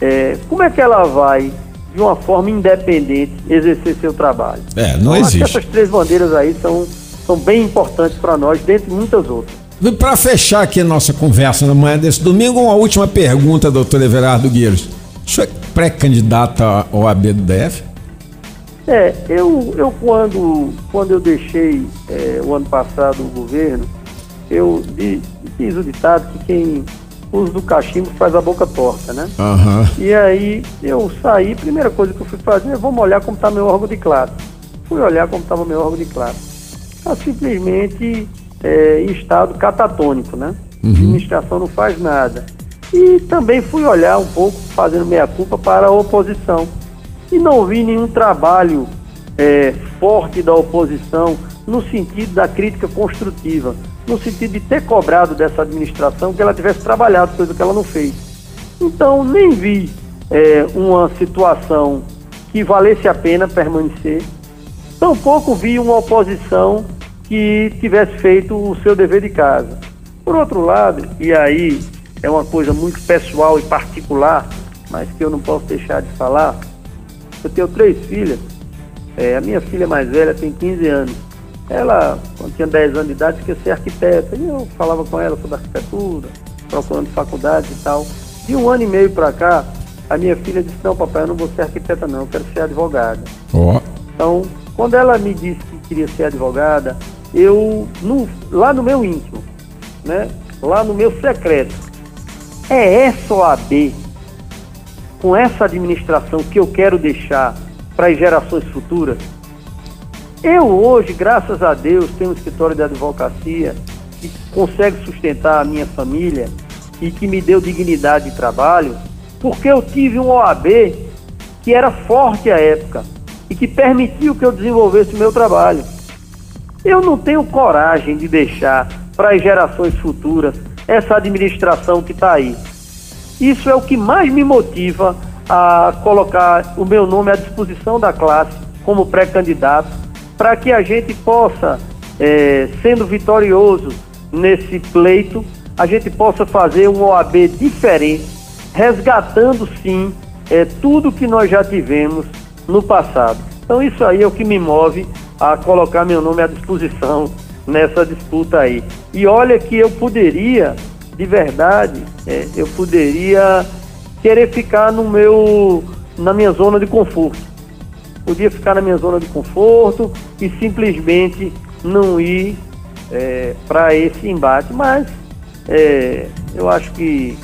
é, como é que ela vai de uma forma independente exercer seu trabalho. É, não então, existe. essas três bandeiras aí são, são bem importantes para nós, dentre muitas outras. Para fechar aqui a nossa conversa na manhã desse domingo, uma última pergunta, doutor Everardo Gueiros. O senhor é pré-candidato ao OAB do DF? É, eu, eu quando, quando eu deixei é, o ano passado o governo, eu fiz o ditado que quem uso do cachimbo faz a boca torta, né? Uhum. E aí eu saí, primeira coisa que eu fui fazer é vamos olhar como está meu órgão de classe. Fui olhar como estava meu órgão de classe. Está simplesmente é, em estado catatônico, né? Uhum. A administração não faz nada. E também fui olhar um pouco, fazendo meia-culpa para a oposição. E não vi nenhum trabalho é, forte da oposição no sentido da crítica construtiva no sentido de ter cobrado dessa administração que ela tivesse trabalhado, coisa que ela não fez. Então, nem vi é, uma situação que valesse a pena permanecer, tampouco vi uma oposição que tivesse feito o seu dever de casa. Por outro lado, e aí é uma coisa muito pessoal e particular, mas que eu não posso deixar de falar, eu tenho três filhas. É, a minha filha mais velha tem 15 anos. Ela, quando tinha 10 anos de idade, queria ser arquiteta. E eu falava com ela sobre arquitetura, procurando faculdade e tal. De um ano e meio para cá, a minha filha disse, não papai, eu não vou ser arquiteta não, eu quero ser advogada. Ó. Então, quando ela me disse que queria ser advogada, eu, no, lá no meu íntimo, né, lá no meu secreto, é essa OAB, com essa administração que eu quero deixar para as gerações futuras? Eu hoje, graças a Deus, tenho um escritório de advocacia que consegue sustentar a minha família e que me deu dignidade de trabalho, porque eu tive um OAB que era forte à época e que permitiu que eu desenvolvesse o meu trabalho. Eu não tenho coragem de deixar para as gerações futuras essa administração que está aí. Isso é o que mais me motiva a colocar o meu nome à disposição da classe como pré-candidato, para que a gente possa, é, sendo vitorioso nesse pleito, a gente possa fazer um OAB diferente, resgatando sim é, tudo que nós já tivemos no passado. Então isso aí é o que me move a colocar meu nome à disposição nessa disputa aí. E olha que eu poderia, de verdade, é, eu poderia querer ficar no meu, na minha zona de conforto. Podia ficar na minha zona de conforto e simplesmente não ir é, para esse embate. Mas é, eu acho que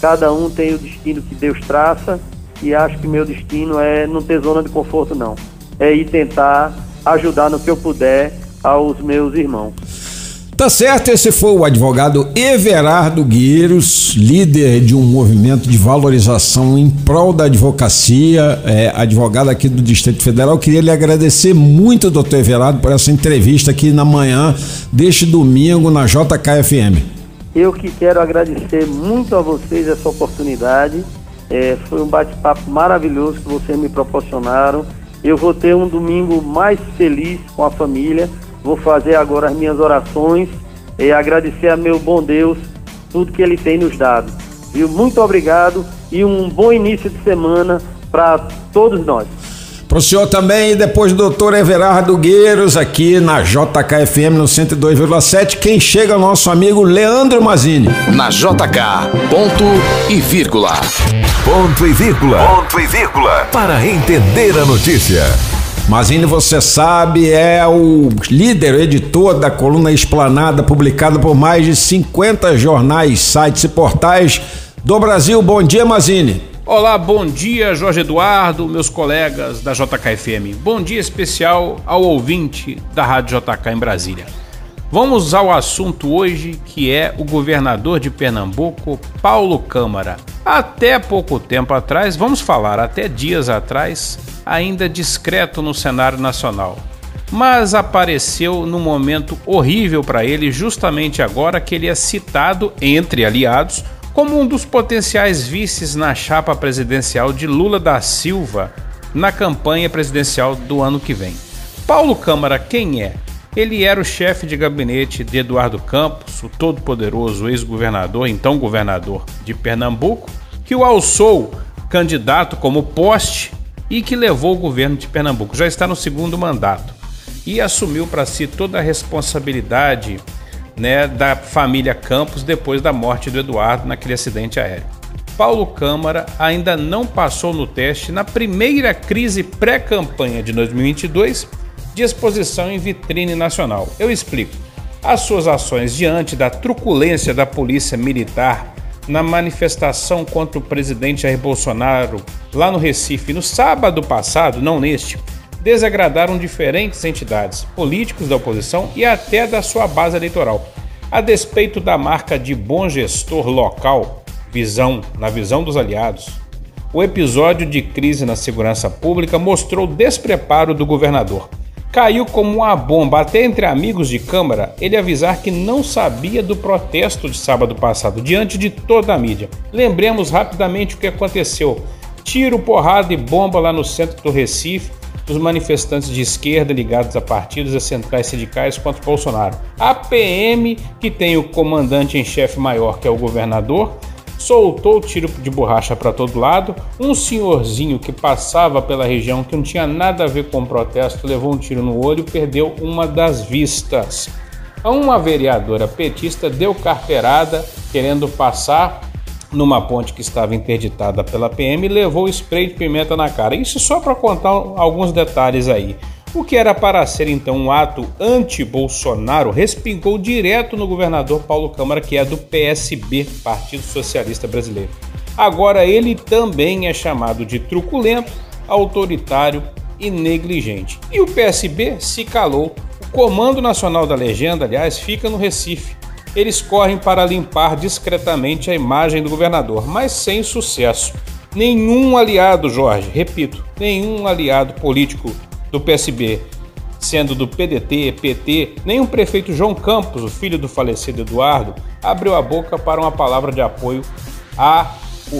cada um tem o destino que Deus traça e acho que meu destino é não ter zona de conforto não. É ir tentar ajudar no que eu puder aos meus irmãos. Tá certo, esse foi o advogado Everardo Gueiros, líder de um movimento de valorização em prol da advocacia, é, advogado aqui do Distrito Federal. Queria lhe agradecer muito, doutor Everardo, por essa entrevista aqui na manhã deste domingo na JKFM. Eu que quero agradecer muito a vocês essa oportunidade. É, foi um bate-papo maravilhoso que vocês me proporcionaram. Eu vou ter um domingo mais feliz com a família Vou fazer agora as minhas orações e agradecer a meu bom Deus tudo que Ele tem nos dado. Viu? Muito obrigado e um bom início de semana para todos nós. Para o senhor também, e depois do doutor Everardo Gueiros, aqui na JKFM no 102,7. Quem chega é o nosso amigo Leandro Mazini. Na JK, ponto e vírgula. Ponto e vírgula. Ponto e vírgula. Para entender a notícia. Mazini, você sabe, é o líder, editor da coluna Esplanada, publicada por mais de 50 jornais, sites e portais do Brasil. Bom dia, Mazini. Olá, bom dia, Jorge Eduardo, meus colegas da JKFM. Bom dia especial ao ouvinte da Rádio JK em Brasília. Vamos ao assunto hoje, que é o governador de Pernambuco, Paulo Câmara. Até pouco tempo atrás, vamos falar até dias atrás, ainda discreto no cenário nacional. Mas apareceu num momento horrível para ele, justamente agora que ele é citado, entre aliados, como um dos potenciais vices na chapa presidencial de Lula da Silva na campanha presidencial do ano que vem. Paulo Câmara, quem é? Ele era o chefe de gabinete de Eduardo Campos, o todo-poderoso ex-governador, então governador de Pernambuco, que o alçou candidato como poste e que levou o governo de Pernambuco. Já está no segundo mandato e assumiu para si toda a responsabilidade né, da família Campos depois da morte do Eduardo naquele acidente aéreo. Paulo Câmara ainda não passou no teste na primeira crise pré-campanha de 2022 de exposição em vitrine nacional. Eu explico. As suas ações diante da truculência da polícia militar na manifestação contra o presidente Jair Bolsonaro lá no Recife no sábado passado, não neste, desagradaram diferentes entidades, políticos da oposição e até da sua base eleitoral. A despeito da marca de bom gestor local, visão na visão dos aliados, o episódio de crise na segurança pública mostrou o despreparo do governador caiu como uma bomba até entre amigos de Câmara ele avisar que não sabia do protesto de sábado passado diante de toda a mídia. Lembremos rapidamente o que aconteceu. Tiro, porrada e bomba lá no centro do Recife, dos manifestantes de esquerda ligados a partidos e centrais sindicais contra Bolsonaro. A PM, que tem o comandante em chefe maior, que é o governador, soltou tiro de borracha para todo lado. Um senhorzinho que passava pela região que não tinha nada a ver com o protesto levou um tiro no olho e perdeu uma das vistas. Uma vereadora petista deu carteirada querendo passar numa ponte que estava interditada pela PM e levou spray de pimenta na cara. Isso só para contar alguns detalhes aí. O que era para ser então um ato anti-Bolsonaro respingou direto no governador Paulo Câmara, que é do PSB, Partido Socialista Brasileiro. Agora ele também é chamado de truculento, autoritário e negligente. E o PSB se calou. O Comando Nacional da Legenda, aliás, fica no Recife. Eles correm para limpar discretamente a imagem do governador, mas sem sucesso. Nenhum aliado, Jorge, repito, nenhum aliado político do PSB, sendo do PDT, PT, nem o prefeito João Campos, o filho do falecido Eduardo, abriu a boca para uma palavra de apoio a,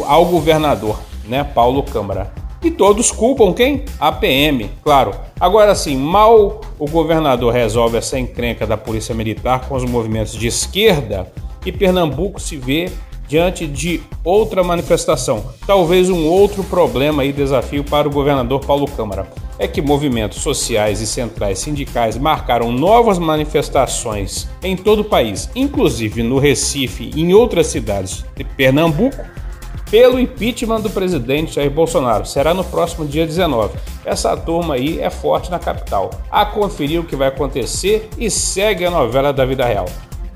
ao governador, né, Paulo Câmara. E todos culpam quem? A PM, claro. Agora sim, mal o governador resolve essa encrenca da Polícia Militar com os movimentos de esquerda e Pernambuco se vê diante de outra manifestação, talvez um outro problema e desafio para o governador Paulo Câmara. É que movimentos sociais e centrais sindicais marcaram novas manifestações em todo o país, inclusive no Recife e em outras cidades de Pernambuco, pelo impeachment do presidente Jair Bolsonaro. Será no próximo dia 19. Essa turma aí é forte na capital. A conferir o que vai acontecer e segue a novela da vida real.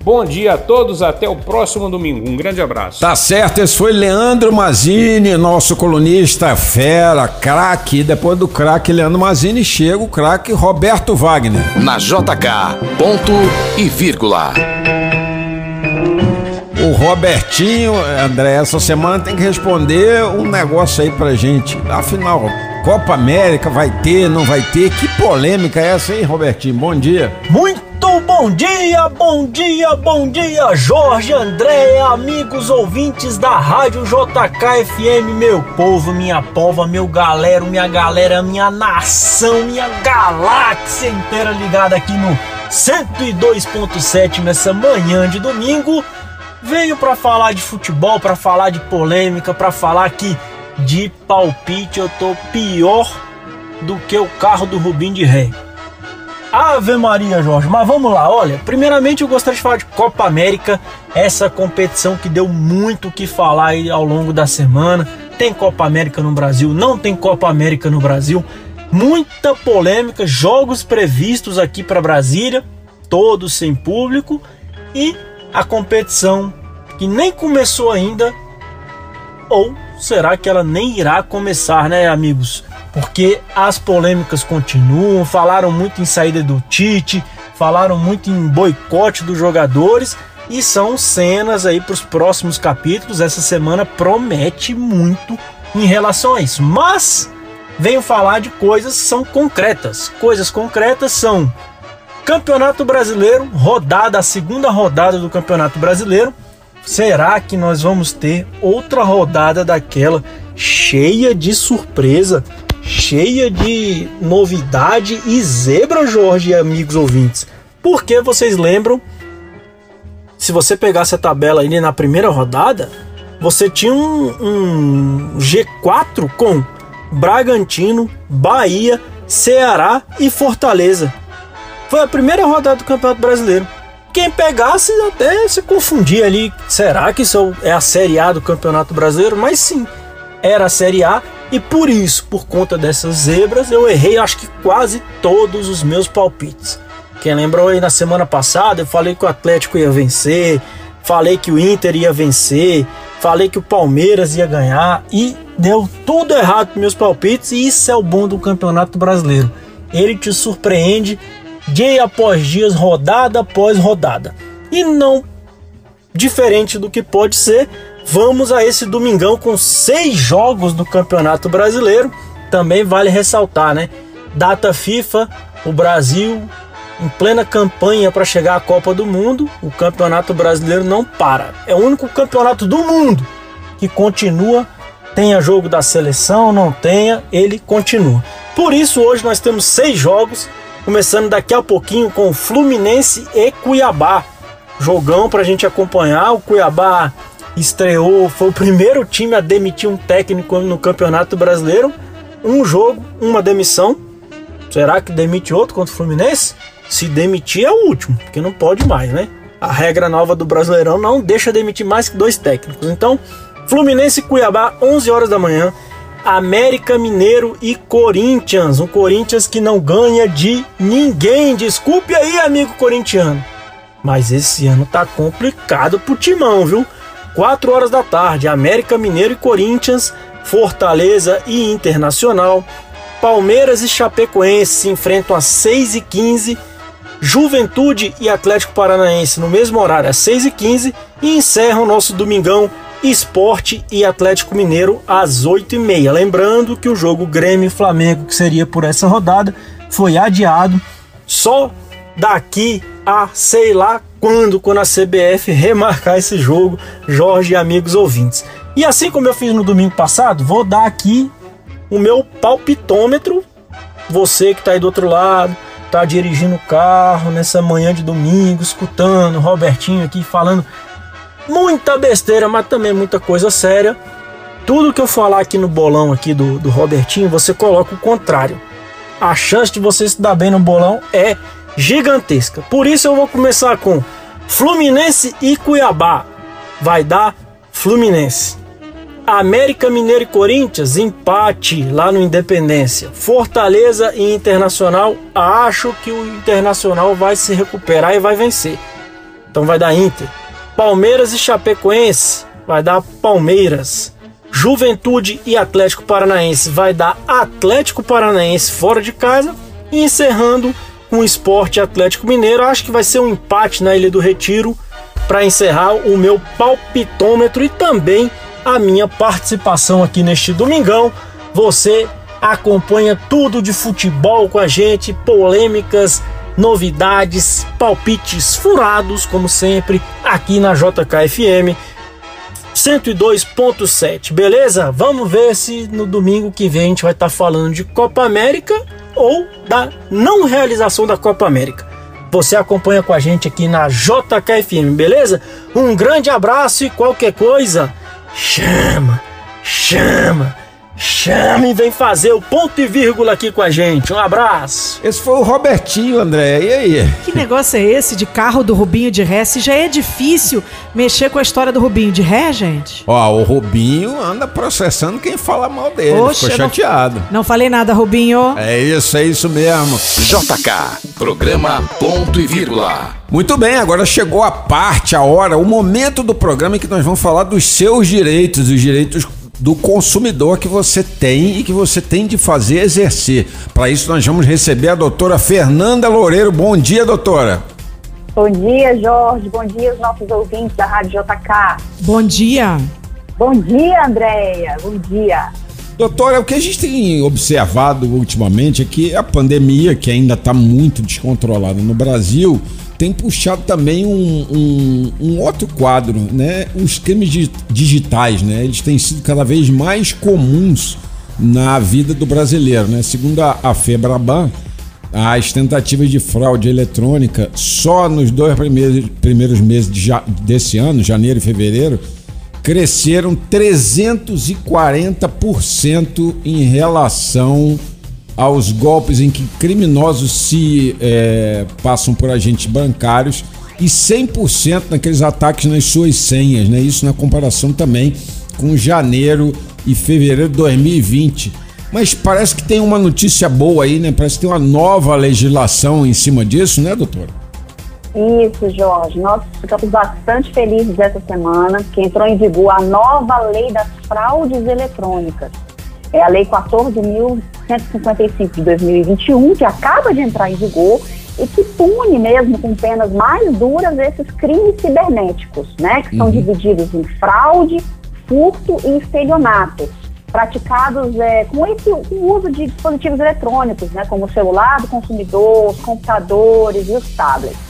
Bom dia a todos, até o próximo domingo. Um grande abraço. Tá certo, esse foi Leandro Mazini, nosso colunista fera, craque. Depois do craque Leandro Mazini chega o craque Roberto Wagner. Na JK, ponto e vírgula. O Robertinho, André, essa semana tem que responder um negócio aí pra gente. Afinal, Copa América vai ter, não vai ter? Que polêmica é essa, hein, Robertinho? Bom dia. Muito bom dia, bom dia, bom dia, Jorge André, amigos ouvintes da Rádio JKFM, meu povo, minha pova, meu galera, minha galera, minha nação, minha galáxia inteira ligada aqui no 102.7 nessa manhã de domingo. Veio para falar de futebol, para falar de polêmica, para falar que de palpite eu tô pior do que o carro do Rubim de Ré. Ave Maria, Jorge. Mas vamos lá, olha. Primeiramente, eu gostaria de falar de Copa América, essa competição que deu muito o que falar aí ao longo da semana. Tem Copa América no Brasil, não tem Copa América no Brasil. Muita polêmica, jogos previstos aqui para Brasília, todos sem público e a competição que nem começou ainda ou será que ela nem irá começar, né, amigos? porque as polêmicas continuam. Falaram muito em saída do Tite, falaram muito em boicote dos jogadores e são cenas aí para os próximos capítulos. Essa semana promete muito em relação a isso. Mas venho falar de coisas que são concretas. Coisas concretas são Campeonato Brasileiro, rodada, a segunda rodada do Campeonato Brasileiro. Será que nós vamos ter outra rodada daquela cheia de surpresa? cheia de novidade e zebra, Jorge e amigos ouvintes. Porque vocês lembram, se você pegasse a tabela ali na primeira rodada, você tinha um, um G4 com Bragantino, Bahia, Ceará e Fortaleza. Foi a primeira rodada do Campeonato Brasileiro. Quem pegasse até se confundia ali. Será que isso é a Série A do Campeonato Brasileiro? Mas sim, era a Série A e por isso, por conta dessas zebras, eu errei acho que quase todos os meus palpites. Quem lembrou aí na semana passada, eu falei que o Atlético ia vencer, falei que o Inter ia vencer, falei que o Palmeiras ia ganhar e deu tudo errado com meus palpites e isso é o bom do Campeonato Brasileiro. Ele te surpreende dia após dia, rodada após rodada. E não diferente do que pode ser, Vamos a esse domingão com seis jogos do Campeonato Brasileiro. Também vale ressaltar, né? Data FIFA, o Brasil em plena campanha para chegar à Copa do Mundo. O Campeonato Brasileiro não para. É o único campeonato do mundo que continua. Tenha jogo da seleção, não tenha, ele continua. Por isso, hoje nós temos seis jogos, começando daqui a pouquinho com Fluminense e Cuiabá. Jogão para a gente acompanhar. O Cuiabá estreou, foi o primeiro time a demitir um técnico no Campeonato Brasileiro. Um jogo, uma demissão. Será que demite outro contra o Fluminense? Se demitir é o último, porque não pode mais, né? A regra nova do Brasileirão não deixa demitir mais que dois técnicos. Então, Fluminense e Cuiabá, 11 horas da manhã. América Mineiro e Corinthians. Um Corinthians que não ganha de ninguém. Desculpe aí, amigo corintiano. Mas esse ano tá complicado pro timão, viu? 4 horas da tarde, América Mineiro e Corinthians, Fortaleza e Internacional, Palmeiras e Chapecoense se enfrentam às 6 e 15 Juventude e Atlético Paranaense no mesmo horário às 6 e 15 e encerram o nosso domingão Esporte e Atlético Mineiro às 8 e meia. Lembrando que o jogo Grêmio Flamengo, que seria por essa rodada, foi adiado só daqui a sei lá quando, quando a CBF remarcar esse jogo, Jorge e amigos ouvintes. E assim como eu fiz no domingo passado, vou dar aqui o meu palpitômetro. Você que está aí do outro lado, tá dirigindo o carro nessa manhã de domingo, escutando o Robertinho aqui falando muita besteira, mas também muita coisa séria. Tudo que eu falar aqui no bolão aqui do, do Robertinho, você coloca o contrário. A chance de você se dar bem no bolão é gigantesca. Por isso eu vou começar com Fluminense e Cuiabá. Vai dar Fluminense. América Mineiro e Corinthians, empate lá no Independência. Fortaleza e Internacional, acho que o Internacional vai se recuperar e vai vencer. Então vai dar Inter. Palmeiras e Chapecoense, vai dar Palmeiras. Juventude e Atlético Paranaense vai dar Atlético Paranaense fora de casa. E encerrando com Esporte Atlético Mineiro, acho que vai ser um empate na Ilha do Retiro para encerrar o meu palpitômetro e também a minha participação aqui neste domingão. Você acompanha tudo de futebol com a gente, polêmicas, novidades, palpites furados, como sempre, aqui na JKFM 102.7, beleza? Vamos ver se no domingo que vem a gente vai estar tá falando de Copa América ou da não realização da Copa América. Você acompanha com a gente aqui na JKFM, beleza? Um grande abraço e qualquer coisa Chama, chama, chama e vem fazer o ponto e vírgula aqui com a gente. Um abraço. Esse foi o Robertinho, André. E aí? Que negócio é esse de carro do Rubinho de Ré? Se já é difícil mexer com a história do Rubinho de Ré, gente? Ó, o Rubinho anda processando quem fala mal dele. Oxe, Ficou chateado. Não, não falei nada, Rubinho. É isso, é isso mesmo. JK, programa ponto e vírgula. Muito bem, agora chegou a parte, a hora, o momento do programa em que nós vamos falar dos seus direitos, os direitos do consumidor que você tem e que você tem de fazer exercer. Para isso, nós vamos receber a doutora Fernanda Loureiro. Bom dia, doutora. Bom dia, Jorge. Bom dia aos nossos ouvintes da Rádio JK. Bom dia. Bom dia, Andréia. Bom dia. Doutora, o que a gente tem observado ultimamente é que a pandemia, que ainda está muito descontrolada no Brasil, tem puxado também um, um, um, outro quadro, né? Os crimes digitais, né? Eles têm sido cada vez mais comuns na vida do brasileiro, né? Segundo a, Febraban, as tentativas de fraude eletrônica só nos dois primeiros, primeiros meses de desse ano, janeiro e fevereiro, cresceram 340% em relação aos golpes em que criminosos se é, passam por agentes bancários e 100% naqueles ataques nas suas senhas, né? Isso na comparação também com janeiro e fevereiro de 2020. Mas parece que tem uma notícia boa aí, né? Parece que tem uma nova legislação em cima disso, né, doutora? Isso, Jorge. Nós ficamos bastante felizes essa semana que entrou em vigor a nova lei das fraudes eletrônicas. É a Lei 14.155 de 2021, que acaba de entrar em vigor e que pune mesmo com penas mais duras esses crimes cibernéticos, né? Que são uhum. divididos em fraude, furto e estelionato, praticados é, com esse com o uso de dispositivos eletrônicos, né? Como o celular do consumidor, os computadores e os tablets.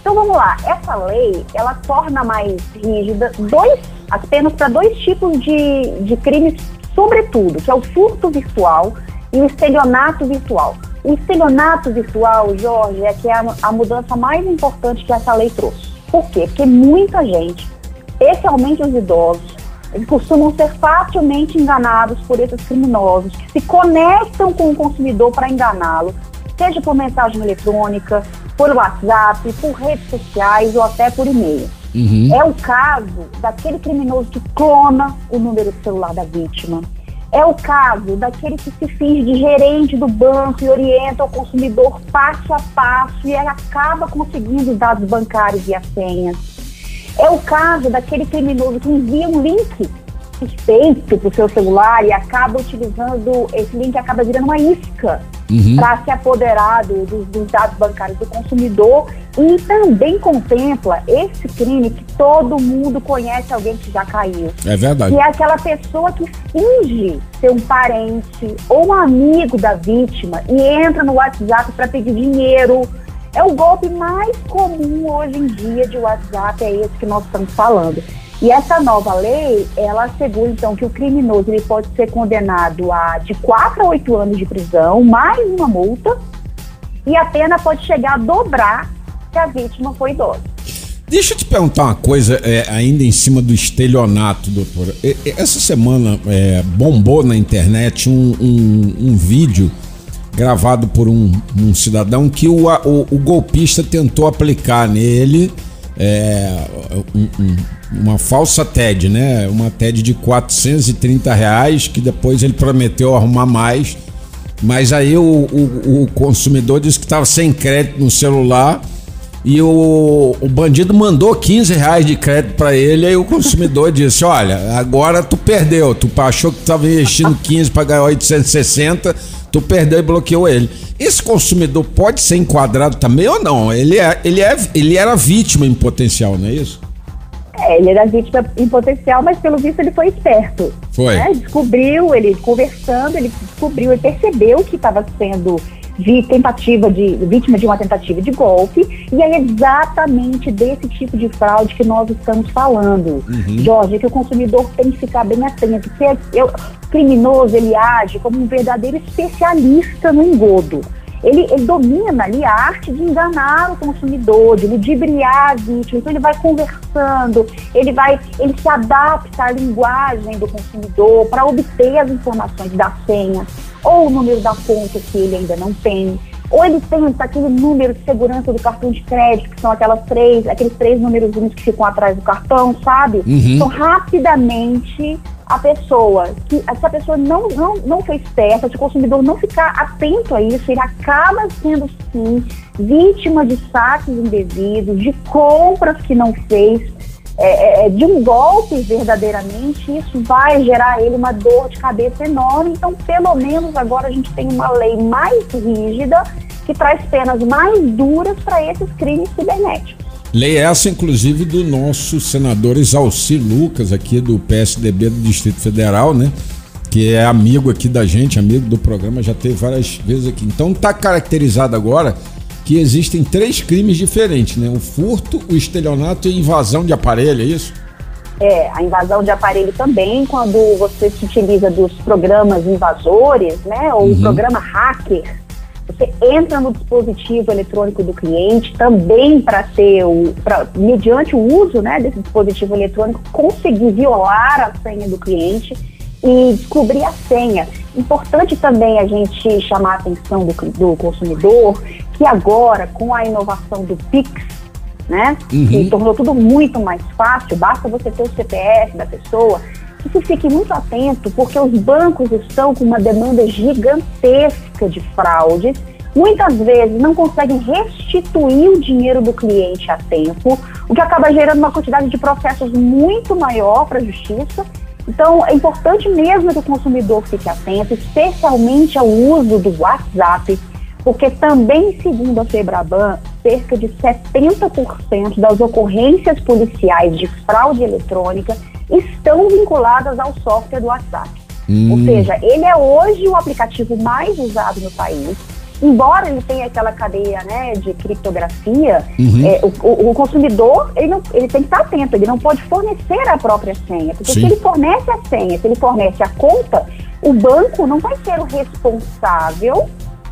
Então vamos lá, essa lei ela torna mais rígida dois, as penas para dois tipos de, de crimes sobretudo, que é o furto virtual e o estelionato virtual. O estelionato virtual, Jorge, é que é a, a mudança mais importante que essa lei trouxe. Por quê? Porque muita gente, especialmente os idosos, eles costumam ser facilmente enganados por esses criminosos que se conectam com o consumidor para enganá-lo, seja por mensagem eletrônica, por WhatsApp, por redes sociais ou até por e-mail. Uhum. É o caso daquele criminoso que clona o número de celular da vítima. É o caso daquele que se finge de gerente do banco e orienta o consumidor passo a passo e acaba conseguindo os dados bancários e as senhas. É o caso daquele criminoso que envia um link suspeito para o seu celular e acaba utilizando esse link acaba virando uma isca Uhum. para se apoderar do- do- dos dados bancários do consumidor e também contempla esse crime que todo mundo conhece alguém que já caiu. É verdade. Que é aquela pessoa que finge ser um parente ou um amigo da vítima e entra no WhatsApp para pedir dinheiro. É o golpe mais comum hoje em dia de WhatsApp, é esse que nós estamos falando. E essa nova lei, ela assegura então que o criminoso ele pode ser condenado a de 4 a 8 anos de prisão, mais uma multa, e a pena pode chegar a dobrar se a vítima for idosa. Deixa eu te perguntar uma coisa, é, ainda em cima do estelionato, doutora. Essa semana é, bombou na internet um, um- um vídeo gravado por um, um cidadão que o, o- o golpista tentou aplicar nele é, um- um- uma falsa TED, né? Uma TED de 430 reais, que depois ele prometeu arrumar mais. Mas aí o, o- o consumidor disse que estava sem crédito no celular e o, o bandido mandou 15 reais de crédito para ele. Aí o consumidor disse: Olha, agora tu perdeu. Tu achou que estava investindo 15 para ganhar 860, tu perdeu e bloqueou ele. Esse consumidor pode ser enquadrado também ou não? Ele, é, ele, é, ele era vítima em potencial, não é isso? É, ele era vítima em potencial, mas pelo visto ele foi esperto. Foi. né? Descobriu, ele conversando, ele descobriu, ele percebeu que estava sendo vi- tentativa de vítima de uma tentativa de golpe e é exatamente desse tipo de fraude que nós estamos falando. Jorge, que o consumidor tem que ficar bem atento, porque eu- o criminoso ele age como um verdadeiro especialista no engodo. Ele, ele domina ali a arte de enganar o consumidor, de ludibriar a vítima. Então ele vai conversando, ele vai, ele se adapta à linguagem do consumidor para obter as informações da senha ou o número da conta que ele ainda não tem. Ou ele tenta aquele número de segurança do cartão de crédito, que são aquelas três, aqueles três números que ficam atrás do cartão, sabe? Então, rapidamente, a pessoa, que se a pessoa não, não, não foi esperta, se o consumidor não ficar atento a isso, ele acaba sendo, sim, vítima de saques indevidos, de compras que não fez, é, é, de um golpe verdadeiramente, isso vai gerar ele uma dor de cabeça enorme. Então, pelo menos agora a gente tem uma lei mais rígida que traz penas mais duras para esses crimes cibernéticos. Lei essa, inclusive, do nosso senador Exalci Lucas, aqui do PSDB do Distrito Federal, né? Que é amigo aqui da gente, amigo do programa, já teve várias vezes aqui. Então tá caracterizado agora que existem três crimes diferentes, né? O furto, o estelionato e a invasão de aparelho, é isso? É, a invasão de aparelho também, quando você se utiliza dos programas invasores, né? Ou o programa hacker, você entra no dispositivo eletrônico do cliente também para ter o, pra, mediante o uso né, desse dispositivo eletrônico, conseguir violar a senha do cliente e descobrir a senha. Importante também a gente chamar a atenção do, do consumidor que agora, com a inovação do Pix, né? Que tornou tudo muito mais fácil, basta você ter o CPF da pessoa, que se fique muito atento, porque os bancos estão com uma demanda gigantesca de fraudes, muitas vezes não conseguem restituir o dinheiro do cliente a tempo, o que acaba gerando uma quantidade de processos muito maior para a justiça. Então, é importante mesmo que o consumidor fique atento, especialmente ao uso do WhatsApp, porque também, segundo a Febraban, cerca de 70% das ocorrências policiais de fraude eletrônica estão vinculadas ao software do WhatsApp. Ou seja, ele é hoje o aplicativo mais usado no país. Embora ele tenha aquela cadeia né, de criptografia, é, o, o- consumidor ele, não, ele tem que estar atento, ele não pode fornecer a própria senha. Porque Sim. se ele fornece a senha, se ele fornece a conta, o banco não vai ser o responsável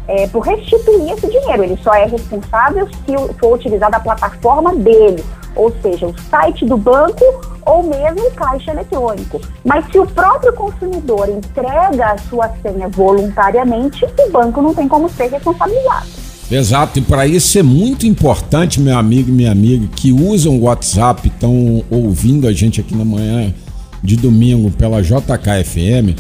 é, por restituir esse dinheiro. Ele só é responsável se for utilizada a plataforma dele, ou seja, o site do banco ou mesmo o caixa eletrônico. Mas se o próprio consumidor entrega a sua senha voluntariamente, o banco não tem como ser responsabilizado. Exato, e para isso é muito importante, meu amigo e minha amiga, que usam o WhatsApp, estão ouvindo a gente aqui na manhã de domingo pela JKFM,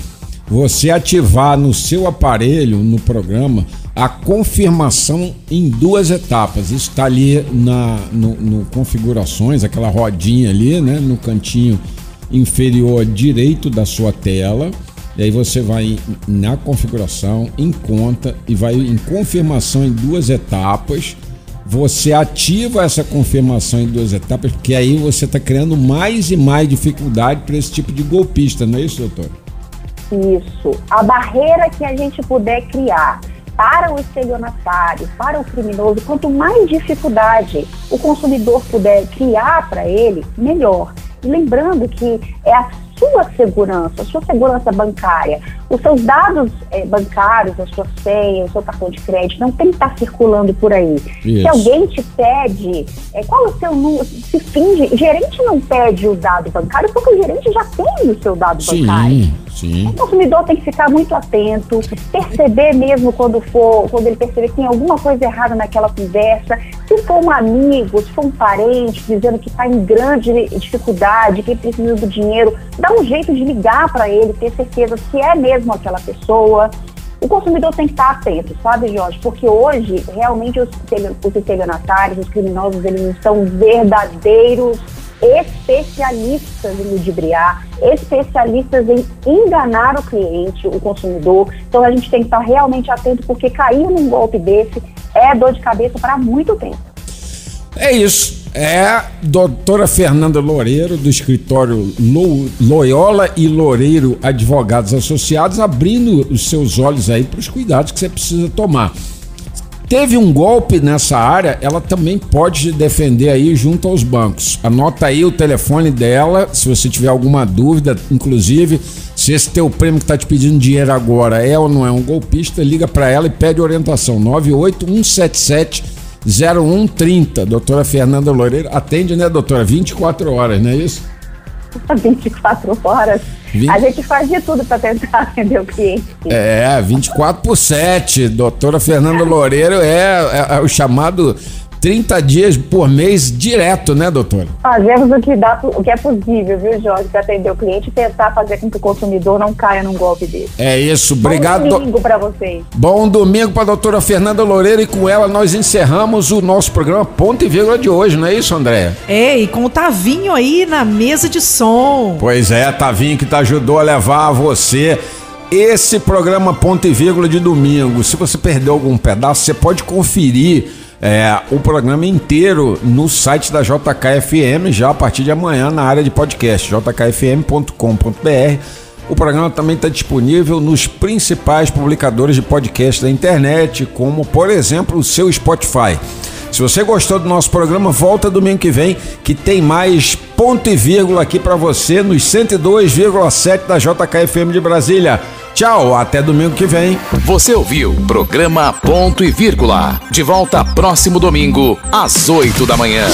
você ativar no seu aparelho, no programa, a confirmação em duas etapas. Isso está ali na no, no, configurações, aquela rodinha ali, né, no cantinho inferior direito da sua tela. E aí você vai na configuração, em conta e vai em confirmação em duas etapas. Você ativa essa confirmação em duas etapas, porque aí você está criando mais e mais dificuldade para esse tipo de golpista, não é isso, doutor? Isso. A barreira que a gente puder criar para o estelionatário, para o criminoso, quanto mais dificuldade o consumidor puder criar para ele, melhor. Lembrando que é a sua segurança, a sua segurança bancária, os seus dados é, bancários, a sua senha, o seu cartão de crédito, não tem que estar circulando por aí. Isso. Se alguém te pede, é, qual é o seu número, se finge, gerente não pede o dado bancário porque o gerente já tem o seu dado Sim. bancário. Sim. O consumidor tem que ficar muito atento, perceber mesmo quando for, quando ele perceber que tem alguma coisa errada naquela conversa. Se for um amigo, se for um parente dizendo que está em grande dificuldade, que precisa do dinheiro, dá um jeito de ligar para ele, ter certeza se é mesmo aquela pessoa. O consumidor tem que estar atento, sabe, Jorge? Porque hoje, realmente, os, os estelionatários, os criminosos, eles são verdadeiros especialistas em ludibriar, especialistas em enganar o cliente, o consumidor. Então a gente tem que estar realmente atento, porque cair num golpe desse é dor de cabeça para muito tempo. É isso. É doutora Fernanda Loureiro, do escritório Loyola e Loureiro Advogados Associados, abrindo os seus olhos aí para os cuidados que você precisa tomar. Teve um golpe nessa área, ela também pode defender aí junto aos bancos. Anota aí o telefone dela, se você tiver alguma dúvida, inclusive se esse teu prêmio que está te pedindo dinheiro agora é ou não é um golpista, liga para ela e pede orientação. 98177 0130. Doutora Fernanda Loureiro atende, né, doutora? 24 horas, não é isso? 24 horas. 20... A gente faz de tudo para tentar atender o cliente. É, 24 por 7. Doutora Fernanda Loureiro é, é, é o chamado 30 dias por mês direto, né, doutora? Fazemos o que, dá, o que é possível, viu, Jorge, para atender o cliente e tentar fazer com que o consumidor não caia num golpe desse. É isso, obrigado. Bom domingo para vocês. Bom domingo para a doutora Fernanda Loureiro e com ela nós encerramos o nosso programa Ponto e Vírgula de hoje, não é isso, André? É, e com o Tavinho aí na mesa de som. Pois é, Tavinho que te ajudou a levar a você esse programa Ponto e Vírgula de domingo. Se você perdeu algum pedaço, você pode conferir é, o programa inteiro no site da JKFM já a partir de amanhã na área de podcast, jkfm.com.br. O programa também está disponível nos principais publicadores de podcast da internet, como por exemplo o seu Spotify. Se você gostou do nosso programa, volta domingo que vem, que tem mais ponto e vírgula aqui para você nos 102,7 da JKFM de Brasília. Tchau, até domingo que vem. Você ouviu programa Ponto e Vírgula. De volta próximo domingo, às 8 da manhã.